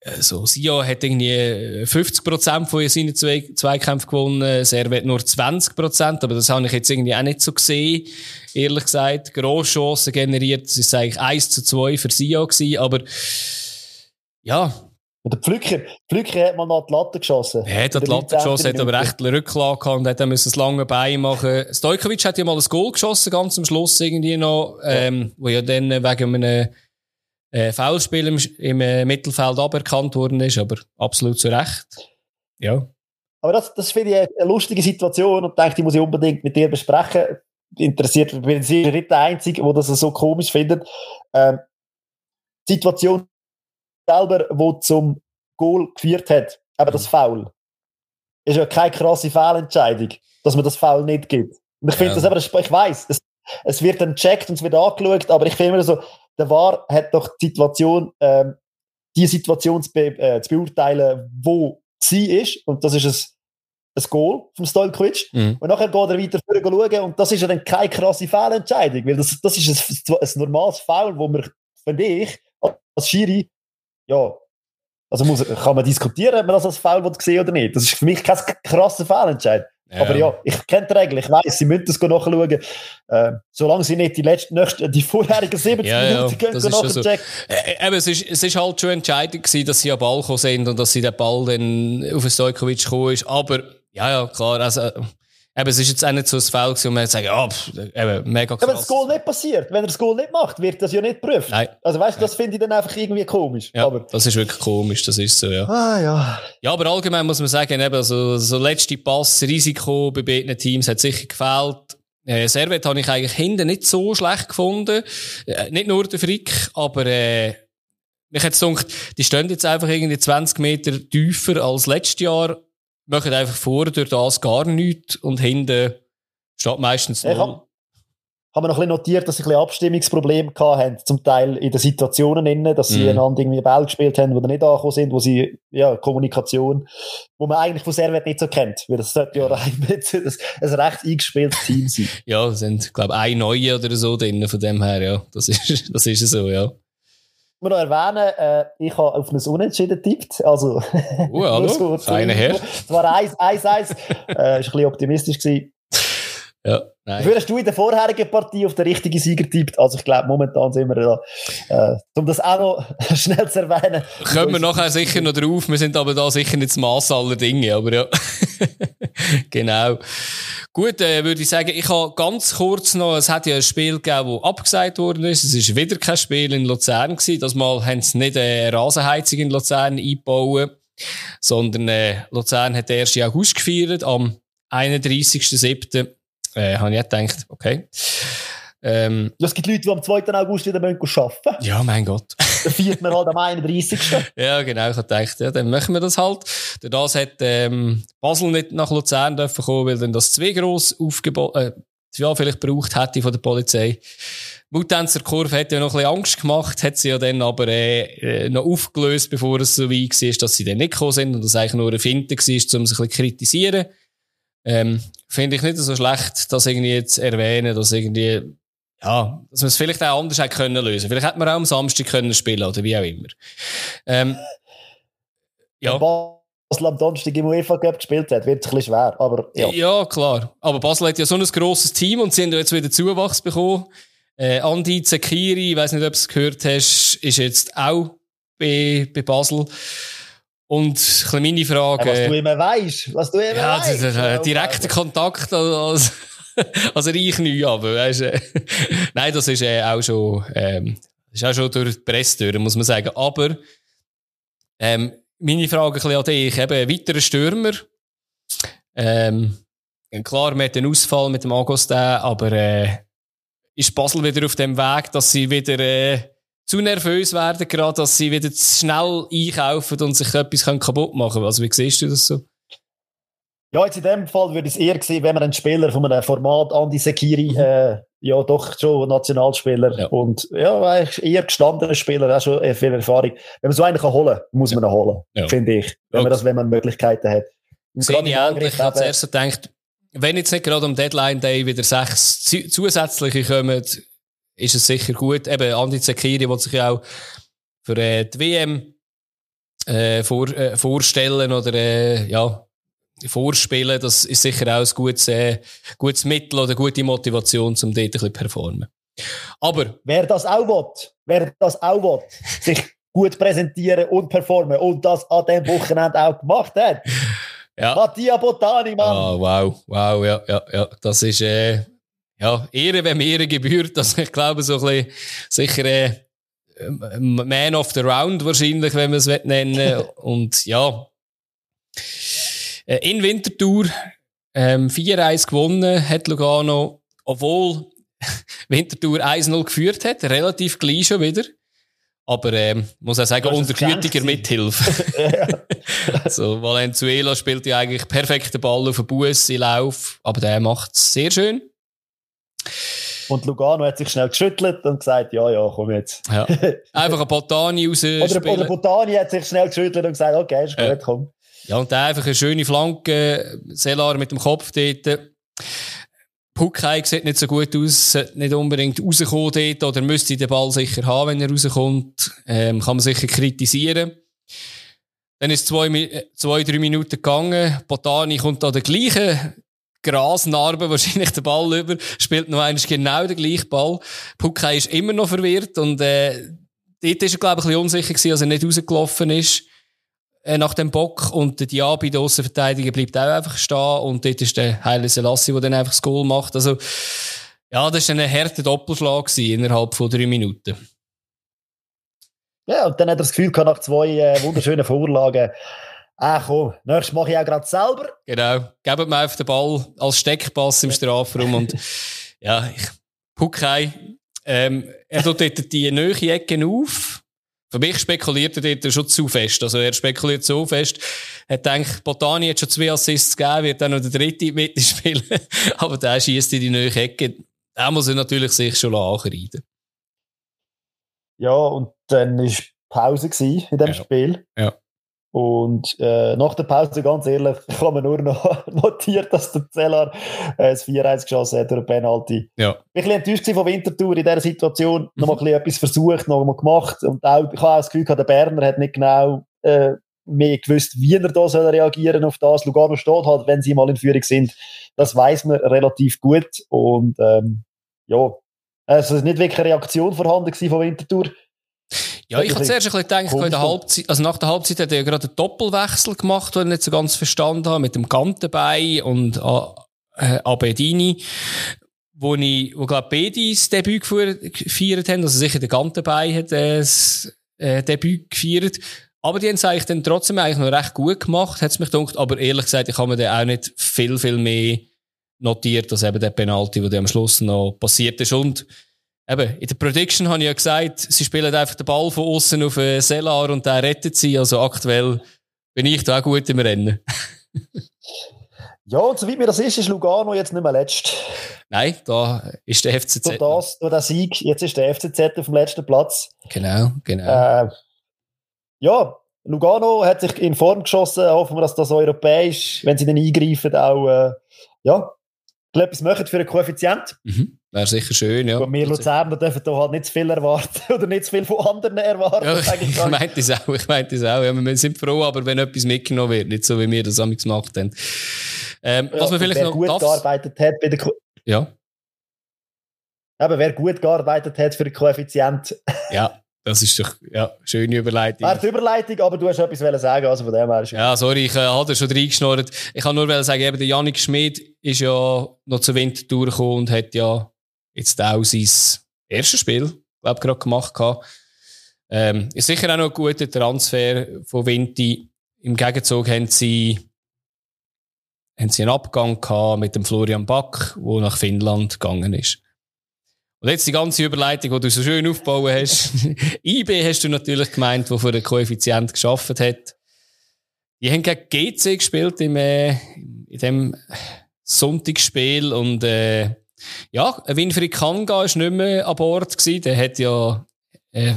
äh, so, Sia hat irgendwie 50% von seinen zwei Zweikämpfen gewonnen, Servet nur 20%, aber das habe ich jetzt irgendwie auch nicht so gesehen, ehrlich gesagt. Grosschancen generiert, das ist eigentlich 1 zu 2 für Sia gewesen, aber, ja, der Pflücker, Pflücker hat mal noch die Latte geschossen. Er hat die Latte geschossen, hat aber recht Rücklage gehabt und hat dann müssen das lange Bein machen. Stojkovic hat ja mal ein Goal geschossen, ganz am Schluss irgendwie noch, ähm, wo ja dann wegen einem äh, Foulspiel im, im äh, Mittelfeld aberkannt worden ist, aber absolut zu Recht. Ja. Aber das, das finde ich eine lustige Situation und denke, die muss ich unbedingt mit dir besprechen. Interessiert, ich bin sicher nicht der Einzige, der das so komisch findet. Ähm, die Situation selber, wo zum Goal geführt hat, aber das mhm. Foul, ist ja keine krasse Fehlentscheidung, dass man das Foul nicht gibt. Und ich finde ja. das aber, ich weiß, es, es wird dann gecheckt und es wird angeschaut, aber ich finde immer so, der VAR hat doch die Situation, ähm, die Situation zu, be äh, zu beurteilen, wo sie ist, und das ist ein, ein Goal vom Stojkovic. Mhm. Und nachher geht er weiter schauen, und das ist ja dann keine krasse Fehlentscheidung, weil das, das ist ein, ein normales Foul, wo man, finde ich, als Schiri ja, also muss, kann man diskutieren, ob man das als Foul gesehen oder nicht. Das ist für mich kein krasser Fehlentscheid. Ja. Aber ja, ich kenne die Regel, ich weiß, sie müssen das nachschauen. Äh, solange sie nicht die letzten, nächsten, die vorherigen 70 ja, Minuten ja, können nachchecken. So. Äh, eben, es ist, es ist halt schon entscheidend gewesen, dass sie am Ball gekommen sind und dass sie den Ball dann auf Stojkovic gekommen ist. Aber, ja, ja, klar, also, Eben, es ist jetzt auch nicht so ein Fall gewesen, wo man sagt, ja, pff, eben, mega krass. Ja, wenn das Goal nicht passiert, wenn er das Goal nicht macht, wird das ja nicht geprüft. Nein. Also weißt du, das finde ich dann einfach irgendwie komisch. Ja, aber das ist wirklich komisch, das ist so, ja. Ah, ja. Ja, aber allgemein muss man sagen, eben, so, so letzte Pass, Risiko bei beiden Teams hat sicher gefehlt. Äh, Servet habe ich eigentlich hinten nicht so schlecht gefunden. Äh, nicht nur der Frick, aber, äh, mich hat gedacht, die stehen jetzt einfach irgendwie 20 Meter tiefer als letztes Jahr machen einfach vor durch das gar nichts und hinten steht meistens null. Ich habe hab mir noch ein bisschen notiert, dass sie ein bisschen Abstimmungsprobleme hatten, zum Teil in den Situationen innen, dass sie mm. einander irgendwie Ball gespielt haben, wo sie nicht angekommen sind, wo sie, ja, Kommunikation, wo man eigentlich von Servet nicht so kennt, weil das sollte ja rein mit ein, ein recht eingespieltes Team sein. ja, es sind, glaube ich, ein Neue oder so drin, von dem her, ja. Das ist, das ist so, ja wir noch erwähnen, äh, ich habe auf ein Unentschieden getippt. Also, uh, hallo, so feine Herr. Es war 1-1. äh, ist ein bisschen optimistisch gewesen. Ja, nein. Dafür hast du in der vorherigen Partie auf den richtigen Sieger getippt. Also ich glaube, momentan sind wir da. Äh, um das auch noch schnell zu erwähnen. Kommen wir nachher sicher noch drauf. Wir sind aber da sicher nicht das Maß aller Dinge. Aber ja, genau. Gut, äh, würde ich sagen, ich habe ganz kurz noch, es hat ja ein Spiel gegeben, das abgesagt worden ist. Es ist wieder kein Spiel in Luzern gewesen. Das Mal haben sie nicht eine Rasenheizung in Luzern eingebaut, sondern äh, Luzern hat den 1. August gefeiert, am 31.07. Äh, habe ich gedacht, okay. Ähm, es gibt Leute, die am 2. August wieder arbeiten müssen. Ja, mein Gott. Dann feiert man halt am 31. ja, genau. Ich habe gedacht, ja, dann machen wir das halt. Durch das hat ähm, Basel nicht nach Luzern dürfen kommen, weil dann das zwei gross aufgebaut, äh, ja, vielleicht braucht hätte von der Polizei. Mutanzer Kurve hat ja noch ein bisschen Angst gemacht, hat sie ja dann aber äh, äh noch aufgelöst, bevor es so weit war, dass sie dann nicht gekommen sind und das eigentlich nur eine Finte war, um sich ein bisschen kritisieren. Ähm, Finde ich nicht so schlecht, das irgendwie jetzt erwähnen, dass irgendwie, ja, dass man es vielleicht auch anders hätte können lösen. Vielleicht hätte man auch am Samstag können spielen oder wie auch immer. Ähm, ja. Basel am Donnerstag im UEFA Cup gespielt hat, wird es ein bisschen schwer, aber ja. Ja, klar. Aber Basel hat ja so ein grosses Team und sie haben jetzt wieder Zuwachs bekommen. Äh, Andi Zekiri, ich weiß nicht, ob du es gehört hast, ist jetzt auch bei, bei Basel. Und meine Frage. Ja, was du immer weißt, was du immer ja, weißt. Direkter Kontakt als, als reich neu, aber weißt, äh, Nein, das ist äh, auch schon, ähm, ist auch schon durch die Presse durch, muss man sagen. Aber, ähm, meine Frage ein an dich, eben, weiterer Stürmer. Ähm, klar, mit dem Ausfall mit dem Agostin, aber, äh, ist Basel wieder auf dem Weg, dass sie wieder äh, zu nervös werden, gerade, dass sie wieder zu schnell einkaufen und sich etwas kaputt machen können. Also wie siehst du das so? Ja, jetzt in dem Fall würde es eher sehen, wenn man einen Spieler von einem Format Andi Sekiri, mhm. äh, ja doch schon Nationalspieler ja. und ja, eher gestandener Spieler, auch schon viel Erfahrung. Wenn man so einen kann holen, muss man ihn holen, ja. finde ich. Wenn man das, wenn man Möglichkeiten hat. Sehe ich ähnlich. Ich habe zuerst gedacht, wenn jetzt nicht gerade am Deadline Day wieder sechs zusätzliche kommen, ist es sicher gut. Eben, Andi Zekiri will sich ja auch für äh, die WM äh, vor, äh, vorstellen oder äh, ja, vorspielen. Das ist sicher auch ein gutes, äh, gutes Mittel oder gute Motivation, um dort ein bisschen performen. Aber... Wer das auch will, wer das auch will, sich gut präsentieren und performen und das an dem Wochenende auch gemacht hat, ja. Mattia Botani, Mann. Oh, wow, wow, ja, ja, ja. Das ist, äh, ja, Ehre, wenn Ehre gebührt. Das, ich glaube, so ein bisschen, sicher, äh, Man of the Round wahrscheinlich, wenn man es nennen Und ja, äh, in Winterthur, ähm, 4-1 gewonnen hat Lugano, obwohl Winterthur 1-0 geführt hat, relativ gleich schon wieder. Aber ähm, muss auch sagen, unter gütiger Mithilfe. so, Valenzuela spielt ja eigentlich perfekt den Ball auf den Bus in Lauf, aber der macht es sehr schön. Und Lugano hat sich schnell geschüttelt und gesagt, ja, ja, komm jetzt. Ja. Einfach ein Botani raus. oder, oder Botani hat sich schnell geschüttelt und gesagt, okay, ist gut, ja. komm. Ja, und der einfach eine schöne Flanke, Selar mit dem Kopf dort. Puckheim sieht nicht so gut aus, nicht unbedingt rauskommen dort, oder müsste den Ball sicher haben, wenn er rauskommt. Ähm, kann man sicher kritisieren. Dann ist zwei, zwei, drei Minuten gegangen. Botani kommt an der gleichen Grasnarbe wahrscheinlich den Ball über, spielt noch einmal genau den gleichen Ball. Puckheim ist immer noch verwirrt und, äh, dort ist er, glaube ich, ein bisschen unsicher gewesen, als er nicht rausgelaufen ist äh, nach dem Bock und der Diaby, der Außenverteidiger, bleibt auch einfach stehen und dort ist der Heile Selassie, der dann einfach das Goal macht. Also, ja, das war ein harter Doppelschlag innerhalb von drei Minuten. Ja, und dann hat er das Gefühl gehabt, nach zwei äh, wunderschönen Vorlagen, ah komm, nächstes mache ich auch gerade selber. Genau, gebt mir auf den Ball als Steckpass im Strafraum und ja, ich Puckei, ähm, er tut dort die neue Ecke auf, für mich spekuliert er dort schon zu fest. Also er spekuliert so fest. Er denkt, Botani hat schon zwei Assists gegeben, wird dann noch der dritte mitspielen. Aber der schießt in die neue Ecke. Da muss er natürlich sich schon anreiten. Ja, und dann war Pause in diesem ja. Spiel. Ja. Und äh, nach der Pause, ganz ehrlich, kann man nur noch notieren, dass der Zellar äh, das 4-1 geschossen hat durch Penalty. Ja. Ich war ein bisschen enttäuscht von Winterthur in dieser Situation. Mhm. Noch mal etwas versucht, noch mal gemacht. Und auch, ich habe auch das Gefühl, der Berner hat nicht genau äh, mehr gewusst, wie er da soll reagieren auf das. Lugano steht halt, wenn sie mal in Führung sind. Das weiß man relativ gut. Und ähm, ja, es ist nicht wirklich eine Reaktion vorhanden von Winterthur. Ja, ich habe zuerst ein bisschen gedacht, in der Halbzeit, also nach der Halbzeit hat er ja gerade einen Doppelwechsel gemacht, den ich nicht so ganz verstanden habe, mit dem Gantenbein und äh, Abedini, wo ich, wo glaube beide das Debüt gefeiert haben, also sicher der Gantenbein hat äh, das äh, Debüt gefeiert. Aber die haben es eigentlich dann trotzdem eigentlich noch recht gut gemacht, hat es mich gedacht. Aber ehrlich gesagt, ich habe mir dann auch nicht viel, viel mehr notiert, als eben der Penalty, der am Schluss noch passiert ist. Und Eben, in der Prediction habe ich ja gesagt, sie spielen einfach den Ball von außen auf äh, Selar und der rettet sie. Also aktuell bin ich da auch gut im Rennen. Ja, und soweit mir das ist, ist Lugano jetzt nicht mehr letzt. Nein, da ist der FCZ. Durch das, durch den Sieg, jetzt ist der FCZ auf dem letzten Platz. Genau, genau. Äh, ja, Lugano hat sich in Form geschossen. Hoffen wir, dass das europäisch, wenn sie dann eingreifen, auch äh, ja, etwas machen für einen Koeffizient. Mhm. Wäre sicher schön, ja. Und wir Luzerner dürfen da halt nicht zu viel erwarten oder nicht zu viel von anderen erwarten. Ja, ich ich meinte es auch, ich meinte es auch. Ja, wir sind froh, aber wenn etwas mitgenommen wird, nicht so, wie wir das damals gemacht haben. Ähm, ja, was man vielleicht wer noch gut darf, gearbeitet hat bei der Ko Ja, Eben, wer gut gearbeitet hat für den Koeffizient. ja, das ist doch, ja, schöne Überleitung. Wäre die Überleitung, aber du hast etwas sagen, also von dem her Ja, sorry, ich äh, hatte schon reingeschnurrt. Ich kann nur sagen, eben der Janik Schmid ist ja noch zur Wintertour gekommen und hat ja jetzt auch sein erstes Spiel, glaube ich, gerade gemacht gehabt. Ähm, ist sicher auch noch ein guter Transfer von Vinti. Im Gegenzug haben sie, haben sie einen Abgang gehabt mit dem Florian Back, der nach Finnland gegangen ist. Und jetzt die ganze Überleitung, die du so schön aufgebaut hast. IB hast du natürlich gemeint, wo für den Koeffizient geschafft hat. Die haben gegen GC gespielt im, äh, in dem Sonntagsspiel und äh, ja, Winfried Kanga ist nicht mehr an Bord gewesen. Der hat ja äh,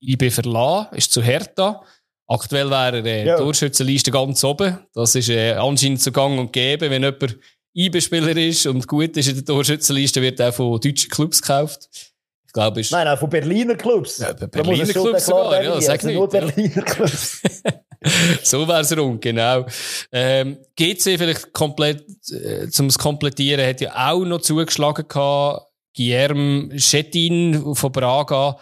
IB verlassen, ist zu Hertha. Aktuell wäre er äh, Ja. Torschützenliste ganz oben. Das ist äh, anscheinend so gang und gäbe, wenn jemand IB-Spieler ist und gut ist in der Torschützenliste, wird er von deutschen Clubs gekauft. Ich glaube, ist Nein, auch von Berliner Clubs. Ja, Berliner Clubs sogar, ja, sag sind nicht, Nur. Berliner Clubs. so wär's rund, genau. Ähm, GC vielleicht komplett, äh, zum Komplettieren, hat ja auch noch zugeschlagen gehabt. Guillermo Schettin von Braga,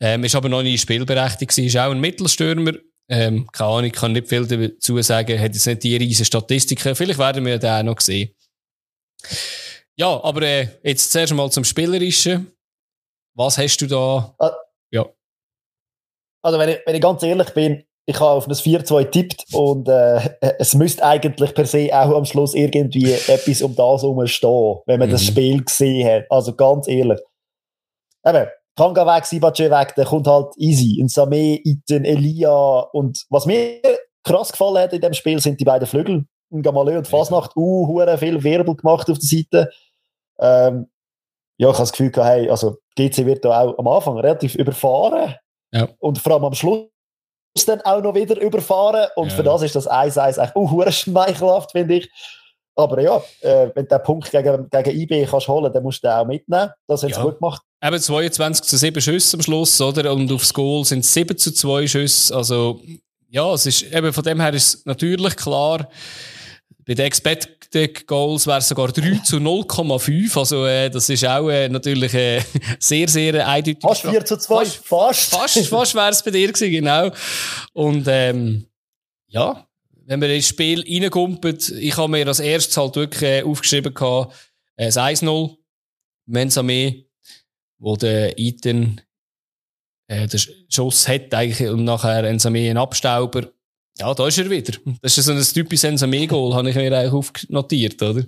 ähm, ist aber noch nicht spielberechtigt gewesen, ist auch ein Mittelstürmer. Ähm, keine Ahnung, kann nicht viel dazu sagen, hat jetzt nicht die riesen Statistiken. Vielleicht werden wir den auch noch sehen. Ja, aber äh, jetzt zuerst mal zum Spielerischen. Was hast du da? Also, wenn ich, wenn ich ganz ehrlich bin, ich habe auf ein 4-2 tippt und äh, es müsste eigentlich per se auch am Schluss irgendwie etwas um das herum stehen, wenn man das Mhm. Spiel gesehen hat. Also ganz ehrlich. Eben, Kanga weg, Sibache weg, der kommt halt easy. Ein Samé, Iten, Elia und was mir krass gefallen hat in dem Spiel sind die beiden Flügel. Ein Gamalö und Fasnacht, uh, hure viel Wirbel gemacht auf der Seite. Ähm, ja, ich habe das Gefühl gehabt, hey, also GC wird da auch am Anfang relativ überfahren. Ja. Und vor allem am Schluss dann auch noch wieder überfahren. Und Ja. für das ist das 1-1 echt uh, hure schmeichelhaft, finde ich. Aber ja, äh, wenn du den Punkt gegen, gegen IB kannst holen, dann musst du den auch mitnehmen. Das haben sie Ja. gut gemacht. Eben 22 zu 7 Schüsse am Schluss, oder? Und aufs Goal sind es 7 zu 2 Schüsse. Also, ja, es ist, eben von dem her ist es natürlich klar. Bei den Expected Goals wäre es sogar 3 zu 0,5. Also, äh, das ist auch äh, natürlich äh, sehr, sehr eindeutig. Fast 4 zu 2. Fast- Fast. Fast, fast wäre es bei dir gewesen, genau. Und ähm, ja, wenn wir ins Spiel reinkumpelt, ich habe mir als erstes halt wirklich äh, aufgeschrieben gehabt, äh, das 1-0, Mensame, wo der Ethan äh, den Schuss hat eigentlich und nachher Ensame einen Abstauber. Ja, da ist er wieder. Das ist so ein typisches Ensame-Goal, habe ich mir eigentlich aufnotiert, oder?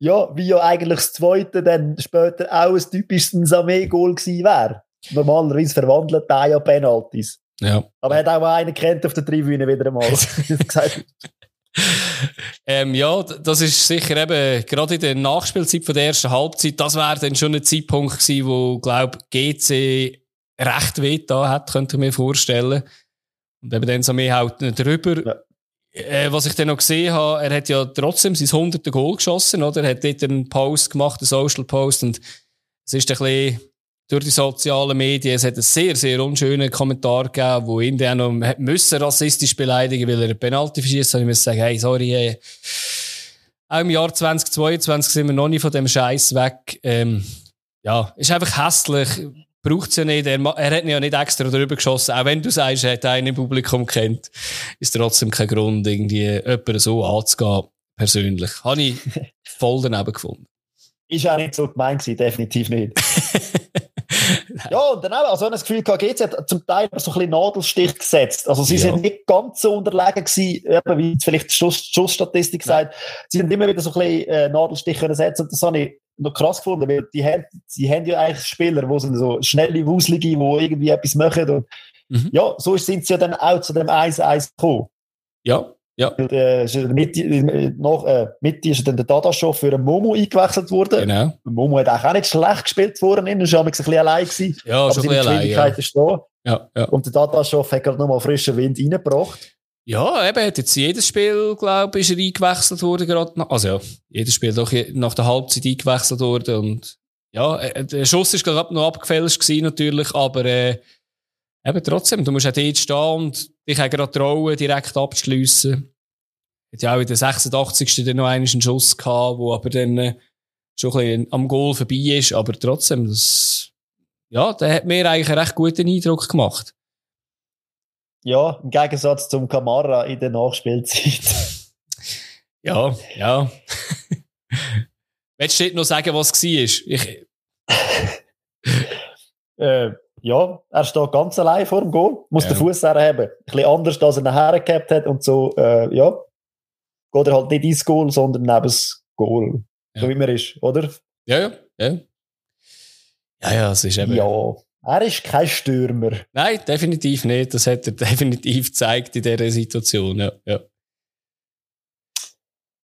Ja, wie ja eigentlich das zweite dann später auch ein typisches Samé-Goal gewesen wäre. Normalerweise verwandelt er ja Penalties. Ja. Aber er hat auch einen kennt auf der Tribüne wieder einmal. Ähm, ja, das ist sicher eben, gerade in der Nachspielzeit von der ersten Halbzeit, das wäre dann schon ein Zeitpunkt gewesen, wo, glaub, GC recht weh da hat, könnte ich mir vorstellen. Und eben dann so mehr halt drüber. Ja. Äh, was ich dann noch gesehen habe, er hat ja trotzdem sein 100. Goal geschossen, oder? Er hat dort einen Post gemacht, einen Social Post, und es ist ein bisschen durch die sozialen Medien, es hat einen sehr, sehr unschönen Kommentar gegeben, wo ihn dann noch müssen rassistisch beleidigen, weil er einen Penalty verschießt, und ich muss sagen, hey, sorry, hey, auch im Jahr 2022 sind wir noch nicht von dem Scheiß weg. Ähm, ja, ist einfach hässlich. Braucht's ja nicht. Er, er hat ihn ja nicht extra drüber geschossen. Auch wenn du sagst, er hat einen im Publikum kennt, ist trotzdem kein Grund, irgendwie jemanden so anzugehen, persönlich. Habe ich voll daneben gefunden. Ist auch nicht so gemeint gewesen, definitiv nicht. ja, und dann auch, also ich das Gefühl, KGC hat zum Teil so ein bisschen Nadelstich gesetzt. Also sie Ja. sind nicht ganz so unterlegen gewesen, eben wie vielleicht die Schuss, Schussstatistik sagt. Sie haben immer wieder so ein bisschen äh, Nadelstich können setzen und das habe ich noch krass gefunden, weil die haben, sie haben ja eigentlich Spieler, die sind so schnelle, wuselige, die irgendwie etwas machen und Mhm. ja, so sind sie ja dann auch zu dem 1-1 gekommen. Ja, Ja. Äh, Mitte, nach, äh, Mitte ist dann der Dada schon für einen Momo eingewechselt worden. Genau. Momo hat auch nicht schlecht gespielt vorhin, er war ein bisschen allein. Gewesen, Ja, aber schon ein bisschen allein. Ja. ist da. Ja, ja. Und der Dadaschow hat gerade nochmal frischen Wind reingebracht. Ja, eben, hat jetzt jedes Spiel, glaube ich, ist er eingewechselt worden gerade. Also ja, jedes Spiel doch nach der Halbzeit eingewechselt worden und ja, äh, der Schuss ist gerade noch abgefälscht gewesen natürlich, aber äh, eben trotzdem, du musst auch dort stehen und dich auch gerade trauen, direkt abzuschliessen. Hat ja auch in der 86. dann noch einen Schuss gehabt, wo aber dann äh, schon ein bisschen am Goal vorbei ist, aber trotzdem, das, ja, der hat mir eigentlich einen recht guten Eindruck gemacht. Ja, im Gegensatz zum Kamara in der Nachspielzeit. Ja, ja. Willst du nicht noch sagen, was es war? Ich, äh, ja, er steht ganz allein vor dem Goal, muss Ja. den Fuß herheben. Ein bisschen anders, als er nachher gehabt hat und so, äh, ja, geht er halt nicht ins Goal, sondern neben das Goal. So Ja. wie man ist, oder? ja, ja, ja. Ja, ja, es ist eben. Ja. Er ist kein Stürmer. Nein, definitiv nicht. Das hat er definitiv gezeigt in dieser Situation. Ja, ja.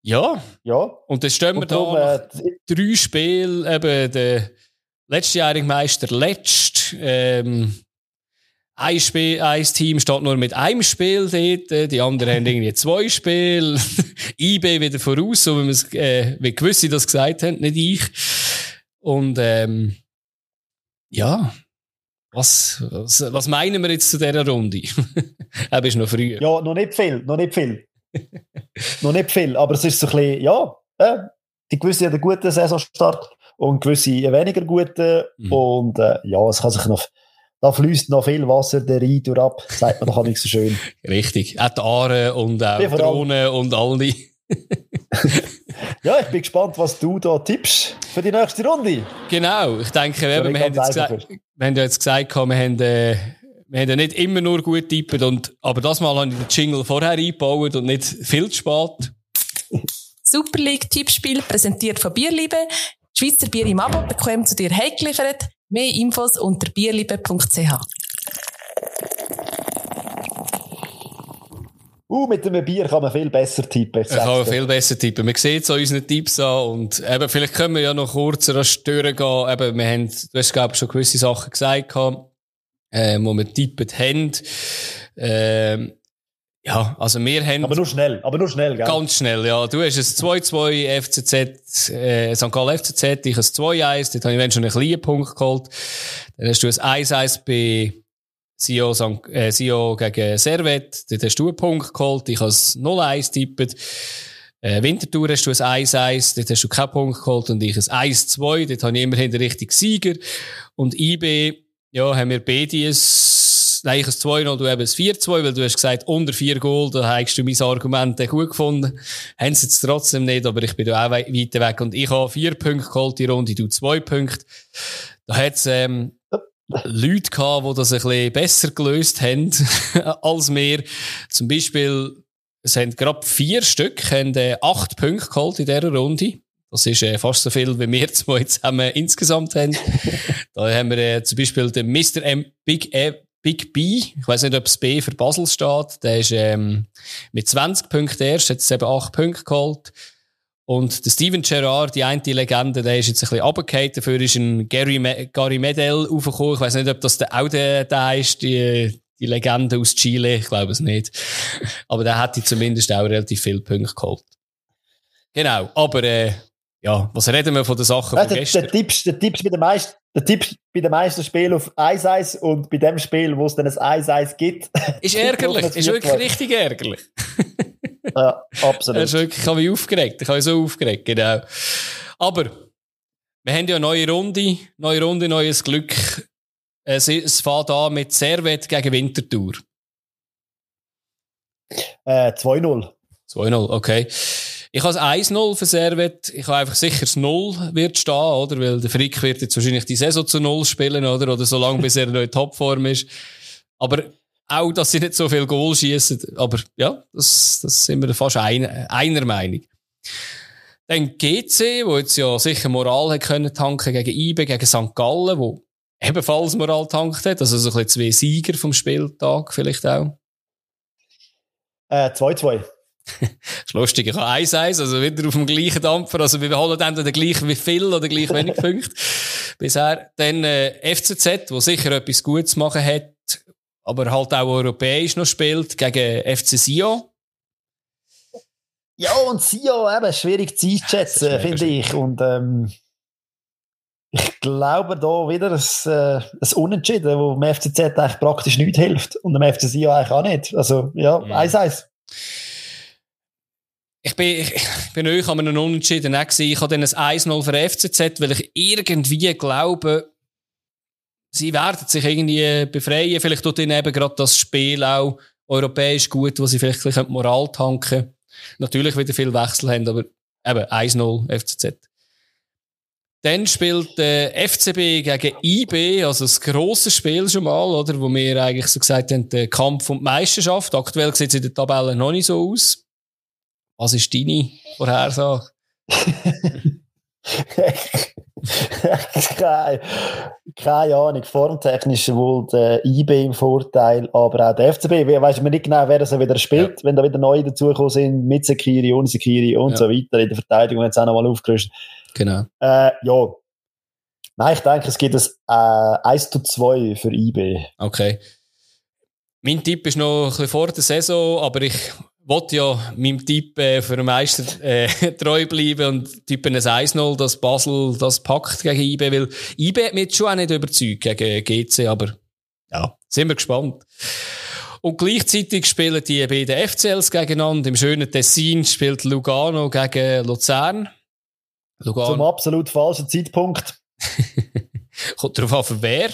Ja, Ja. und dann stehen wir Und da darum, nach äh, drei Spiele, eben der letztjährige Meister letzt. Ähm, ein, Spiel, ein Team steht nur mit einem Spiel dort, äh, die anderen haben irgendwie zwei Spiele. IB wieder voraus, so wie, äh, wie gewisse das gesagt haben, nicht ich. Und ähm, ja, was, was, was meinen wir jetzt zu dieser Runde? Er ist noch früh. ja, noch nicht viel, noch nicht viel. noch nicht viel, aber es ist so ein bisschen, ja, äh, die gewisse hat einen guten Saisonstart und gewisse einen weniger guten. Mhm. Und äh, ja, es kann sich noch, da fließt noch viel Wasser der Rhein durch ab, sagt man doch nicht so schön. Richtig. Auch die Aare und auch Drohnen und all die. Ja, ich bin gespannt, was du da tippst für die nächste Runde. Genau, ich denke, eben, nicht wir, haben gesagt, wir haben ja jetzt gesagt, wir haben, äh, wir haben ja nicht immer nur gut tippt, und, aber das Mal habe ich den Jingle vorher eingebaut und nicht viel zu spät. Super League Tippspiel präsentiert von Bierliebe. Schweizer Bier im Abo bekommen zu dir heimgeliefert. Mehr Infos unter bierliebe.ch. Uh, mit einem Bier kann man viel besser tippen. Kann dir. viel besser tippen. Man sieht es an unseren Tipps an und eben, vielleicht können wir ja noch kurz rasch durchgehen. Eben, wir haben, du hast, glaube ich, schon gewisse Sachen gesagt, äh, wo wir tippt haben. Ähm, ja, also wir haben... Aber nur schnell, aber nur schnell, gell? Ganz schnell, ja. Du hast ein 2-2 FCZ, äh, St. Gallen FCZ, ich ein 2-1, dort habe ich schon einen kleinen Punkt geholt. Dann hast du ein 1-1 bei Sio, St. Äh, Sio gegen Servet, dort hast du einen Punkt geholt, ich habe ein 0-1 tippet. Äh, Winterthur hast du ein 1-1, dort hast du keinen Punkt geholt und ich ein 1-2, dort habe ich immerhin den richtigen Sieger. Und IB, ja, haben wir beide ein, nein, ich ein 2-0, du eben ein 4-2, weil du hast gesagt, unter 4 Goal, da hast du mein Argument gut gefunden. Haben sie jetzt trotzdem nicht, aber ich bin da auch wei- weiter weg und ich habe 4 Punkte geholt, die Runde, du 2 Punkte. Da hat's, ähm, Leute gehabt, die das ein bisschen besser gelöst haben als wir. Zum Beispiel, es haben gerade vier Stück, haben äh, acht Punkte geholt in dieser Runde. Das ist äh, fast so viel, wie wir zwei zusammen insgesamt haben. da haben wir äh, zum Beispiel den Mr. M Big, äh, Big B. Ich weiß nicht, ob das B für Basel steht. Der ist ähm, mit 20 Punkten erst, hat jetzt eben acht Punkte geholt. Und der Steven Gerrard, die eine Legende, der ist jetzt ein bisschen runtergefallen. Dafür ist ein Gary, Me Gary Medel aufgekommen. Ich weiß nicht, ob das der, auch der, der ist, die, die Legende aus Chile. Ich glaube es nicht. Aber der hätte zumindest auch relativ viele Punkte geholt. Genau. Aber, äh, ja, was reden wir von den Sachen Ja, von der, gestern? der Tipps, der Tipps bei den meisten, der Tipps bei den meisten Spielen auf 1-1 und bei dem Spiel, wo es dann ein 1-1 gibt. ist ärgerlich. Ist wirklich richtig ärgerlich. ja, Das absolut. ist wirklich, ich habe mich aufgeregt. Ich habe mich so aufgeregt, genau. Aber, wir haben ja eine neue Runde, neue Runde, neues Glück. Es, es fährt an mit Servet gegen Winterthur. Äh, 2-0. 2-0, okay. Ich habe das 1-0 für Servet. Ich habe einfach sicher das 0 wird stehen, oder? Weil der Frick wird jetzt wahrscheinlich die Saison zu 0 spielen, oder? Oder so lange, bis er noch in Topform ist. Aber auch, dass sie nicht so viel Goal schießen. Aber ja, das, das sind wir fast ein, einer Meinung. Dann GC, wo jetzt ja sicher Moral hat können tanken gegen IBE, gegen St. Gallen, wo ebenfalls Moral tankt hat. Also so ein bisschen zwei Sieger vom Spieltag vielleicht auch. Äh, 2-2. ist lustig, ich habe 1-1, also wieder auf dem gleichen Dampfer, also wir holen den gleichen wie viel oder gleich wenig Punkte bisher. Dann äh, FCZ, wo sicher etwas Gutes machen hat, aber halt auch europäisch noch spielt, gegen FC Sion. Ja, und Sion eben schwierig zu einschätzen, finde ich. Und ähm, ich glaube da wieder ein, äh, ein Unentschieden, wo dem FCZ eigentlich praktisch nicht hilft und dem FC Sion eigentlich auch nicht. Also ja, 1-1. Ich bin, ich, ich bin euch an einem Unentschieden auch gewesen. Ich habe dann ein 1-0 für FCZ, weil ich irgendwie glaube, sie werden sich irgendwie befreien. Vielleicht tut ihnen eben gerade das Spiel auch europäisch gut, wo sie vielleicht ein Moral tanken natürlich wieder viel Wechsel haben, aber eben 1-0 FCZ. Dann spielt der äh, FCB gegen IB, also das grosse Spiel schon mal, oder? Wo wir eigentlich so gesagt haben, der Kampf um die Meisterschaft. Aktuell sieht es in der Tabelle noch nicht so aus. Was ist deine Vorhersage? keine, keine Ahnung. Formtechnisch wohl der IB im Vorteil, aber auch der FCB. Weiß man nicht genau, wer das wieder spielt, ja. wenn da wieder neue dazugekommen sind, mit Sekiri, ohne Sekiri und ja. so weiter. In der Verteidigung hat es auch nochmal aufgerüstet. Genau. Äh, ja. Nein, ich denke, es gibt ein äh, 1 zu 2 für IB. Okay. Mein Tipp ist noch ein bisschen vor der Saison, aber ich wollte ja meinem Tipp äh, für den Meister äh, treu bleiben und tippen ein 1-0, dass Basel das packt gegen IB, weil IB hat mich schon auch nicht überzeugt gegen GC, aber ja, sind wir gespannt. Und gleichzeitig spielen die beiden FCLs gegeneinander. Im schönen Tessin spielt Lugano gegen Luzern. Lugano. Zum absolut falschen Zeitpunkt. Kommt darauf an, für wer.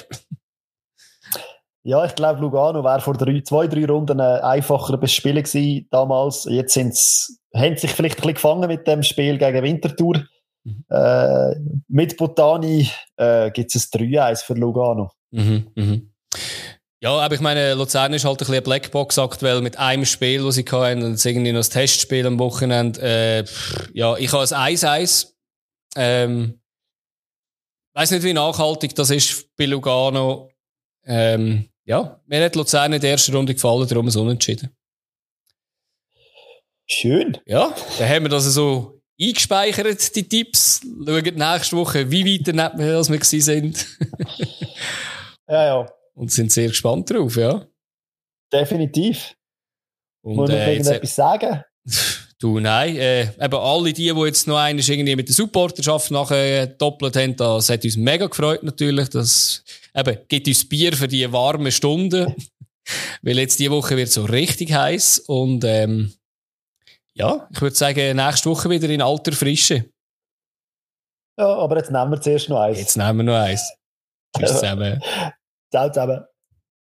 Ja, ich glaube, Lugano wäre vor drei, zwei, drei Runden ein einfacher Spiel gewesen damals. Jetzt sind's, haben sich vielleicht ein bisschen gefangen mit dem Spiel gegen Winterthur. Mhm. Äh, mit Botani äh, gibt es ein 3-1 für Lugano. Mhm, mhm. Ja, aber ich meine, Luzern ist halt ein bisschen eine Blackbox aktuell mit einem Spiel, das sie hatten, und irgendwie noch das Testspiel am Wochenende. Äh, ja, ich habe ein 1-1. Ähm, weiß nicht, wie nachhaltig das ist bei Lugano. Ähm, ja, mir hat Luzern in der ersten Runde gefallen, darum ein Unentschieden. Schön. Ja, dann haben wir das so eingespeichert, die Tipps. Schauen nächste Woche, wie weit daneben wir, als wir sind. ja, ja. Und sind sehr gespannt drauf, ja. Definitiv. Und, Muss man äh, irgendetwas sagen? Du, nein. Äh, eben alle die, die jetzt noch einmal irgendwie mit der Supporterschaft nachher doppelt haben, das hat uns mega gefreut natürlich. Das eben, gibt uns Bier für die warmen Stunden. Weil jetzt die Woche wird so richtig heiß und ähm, ja, ich würde sagen, nächste Woche wieder in alter Frische. Ja, aber jetzt nehmen wir zuerst noch eins. Jetzt nehmen wir noch eins. Tschüss zusammen. Ciao zusammen.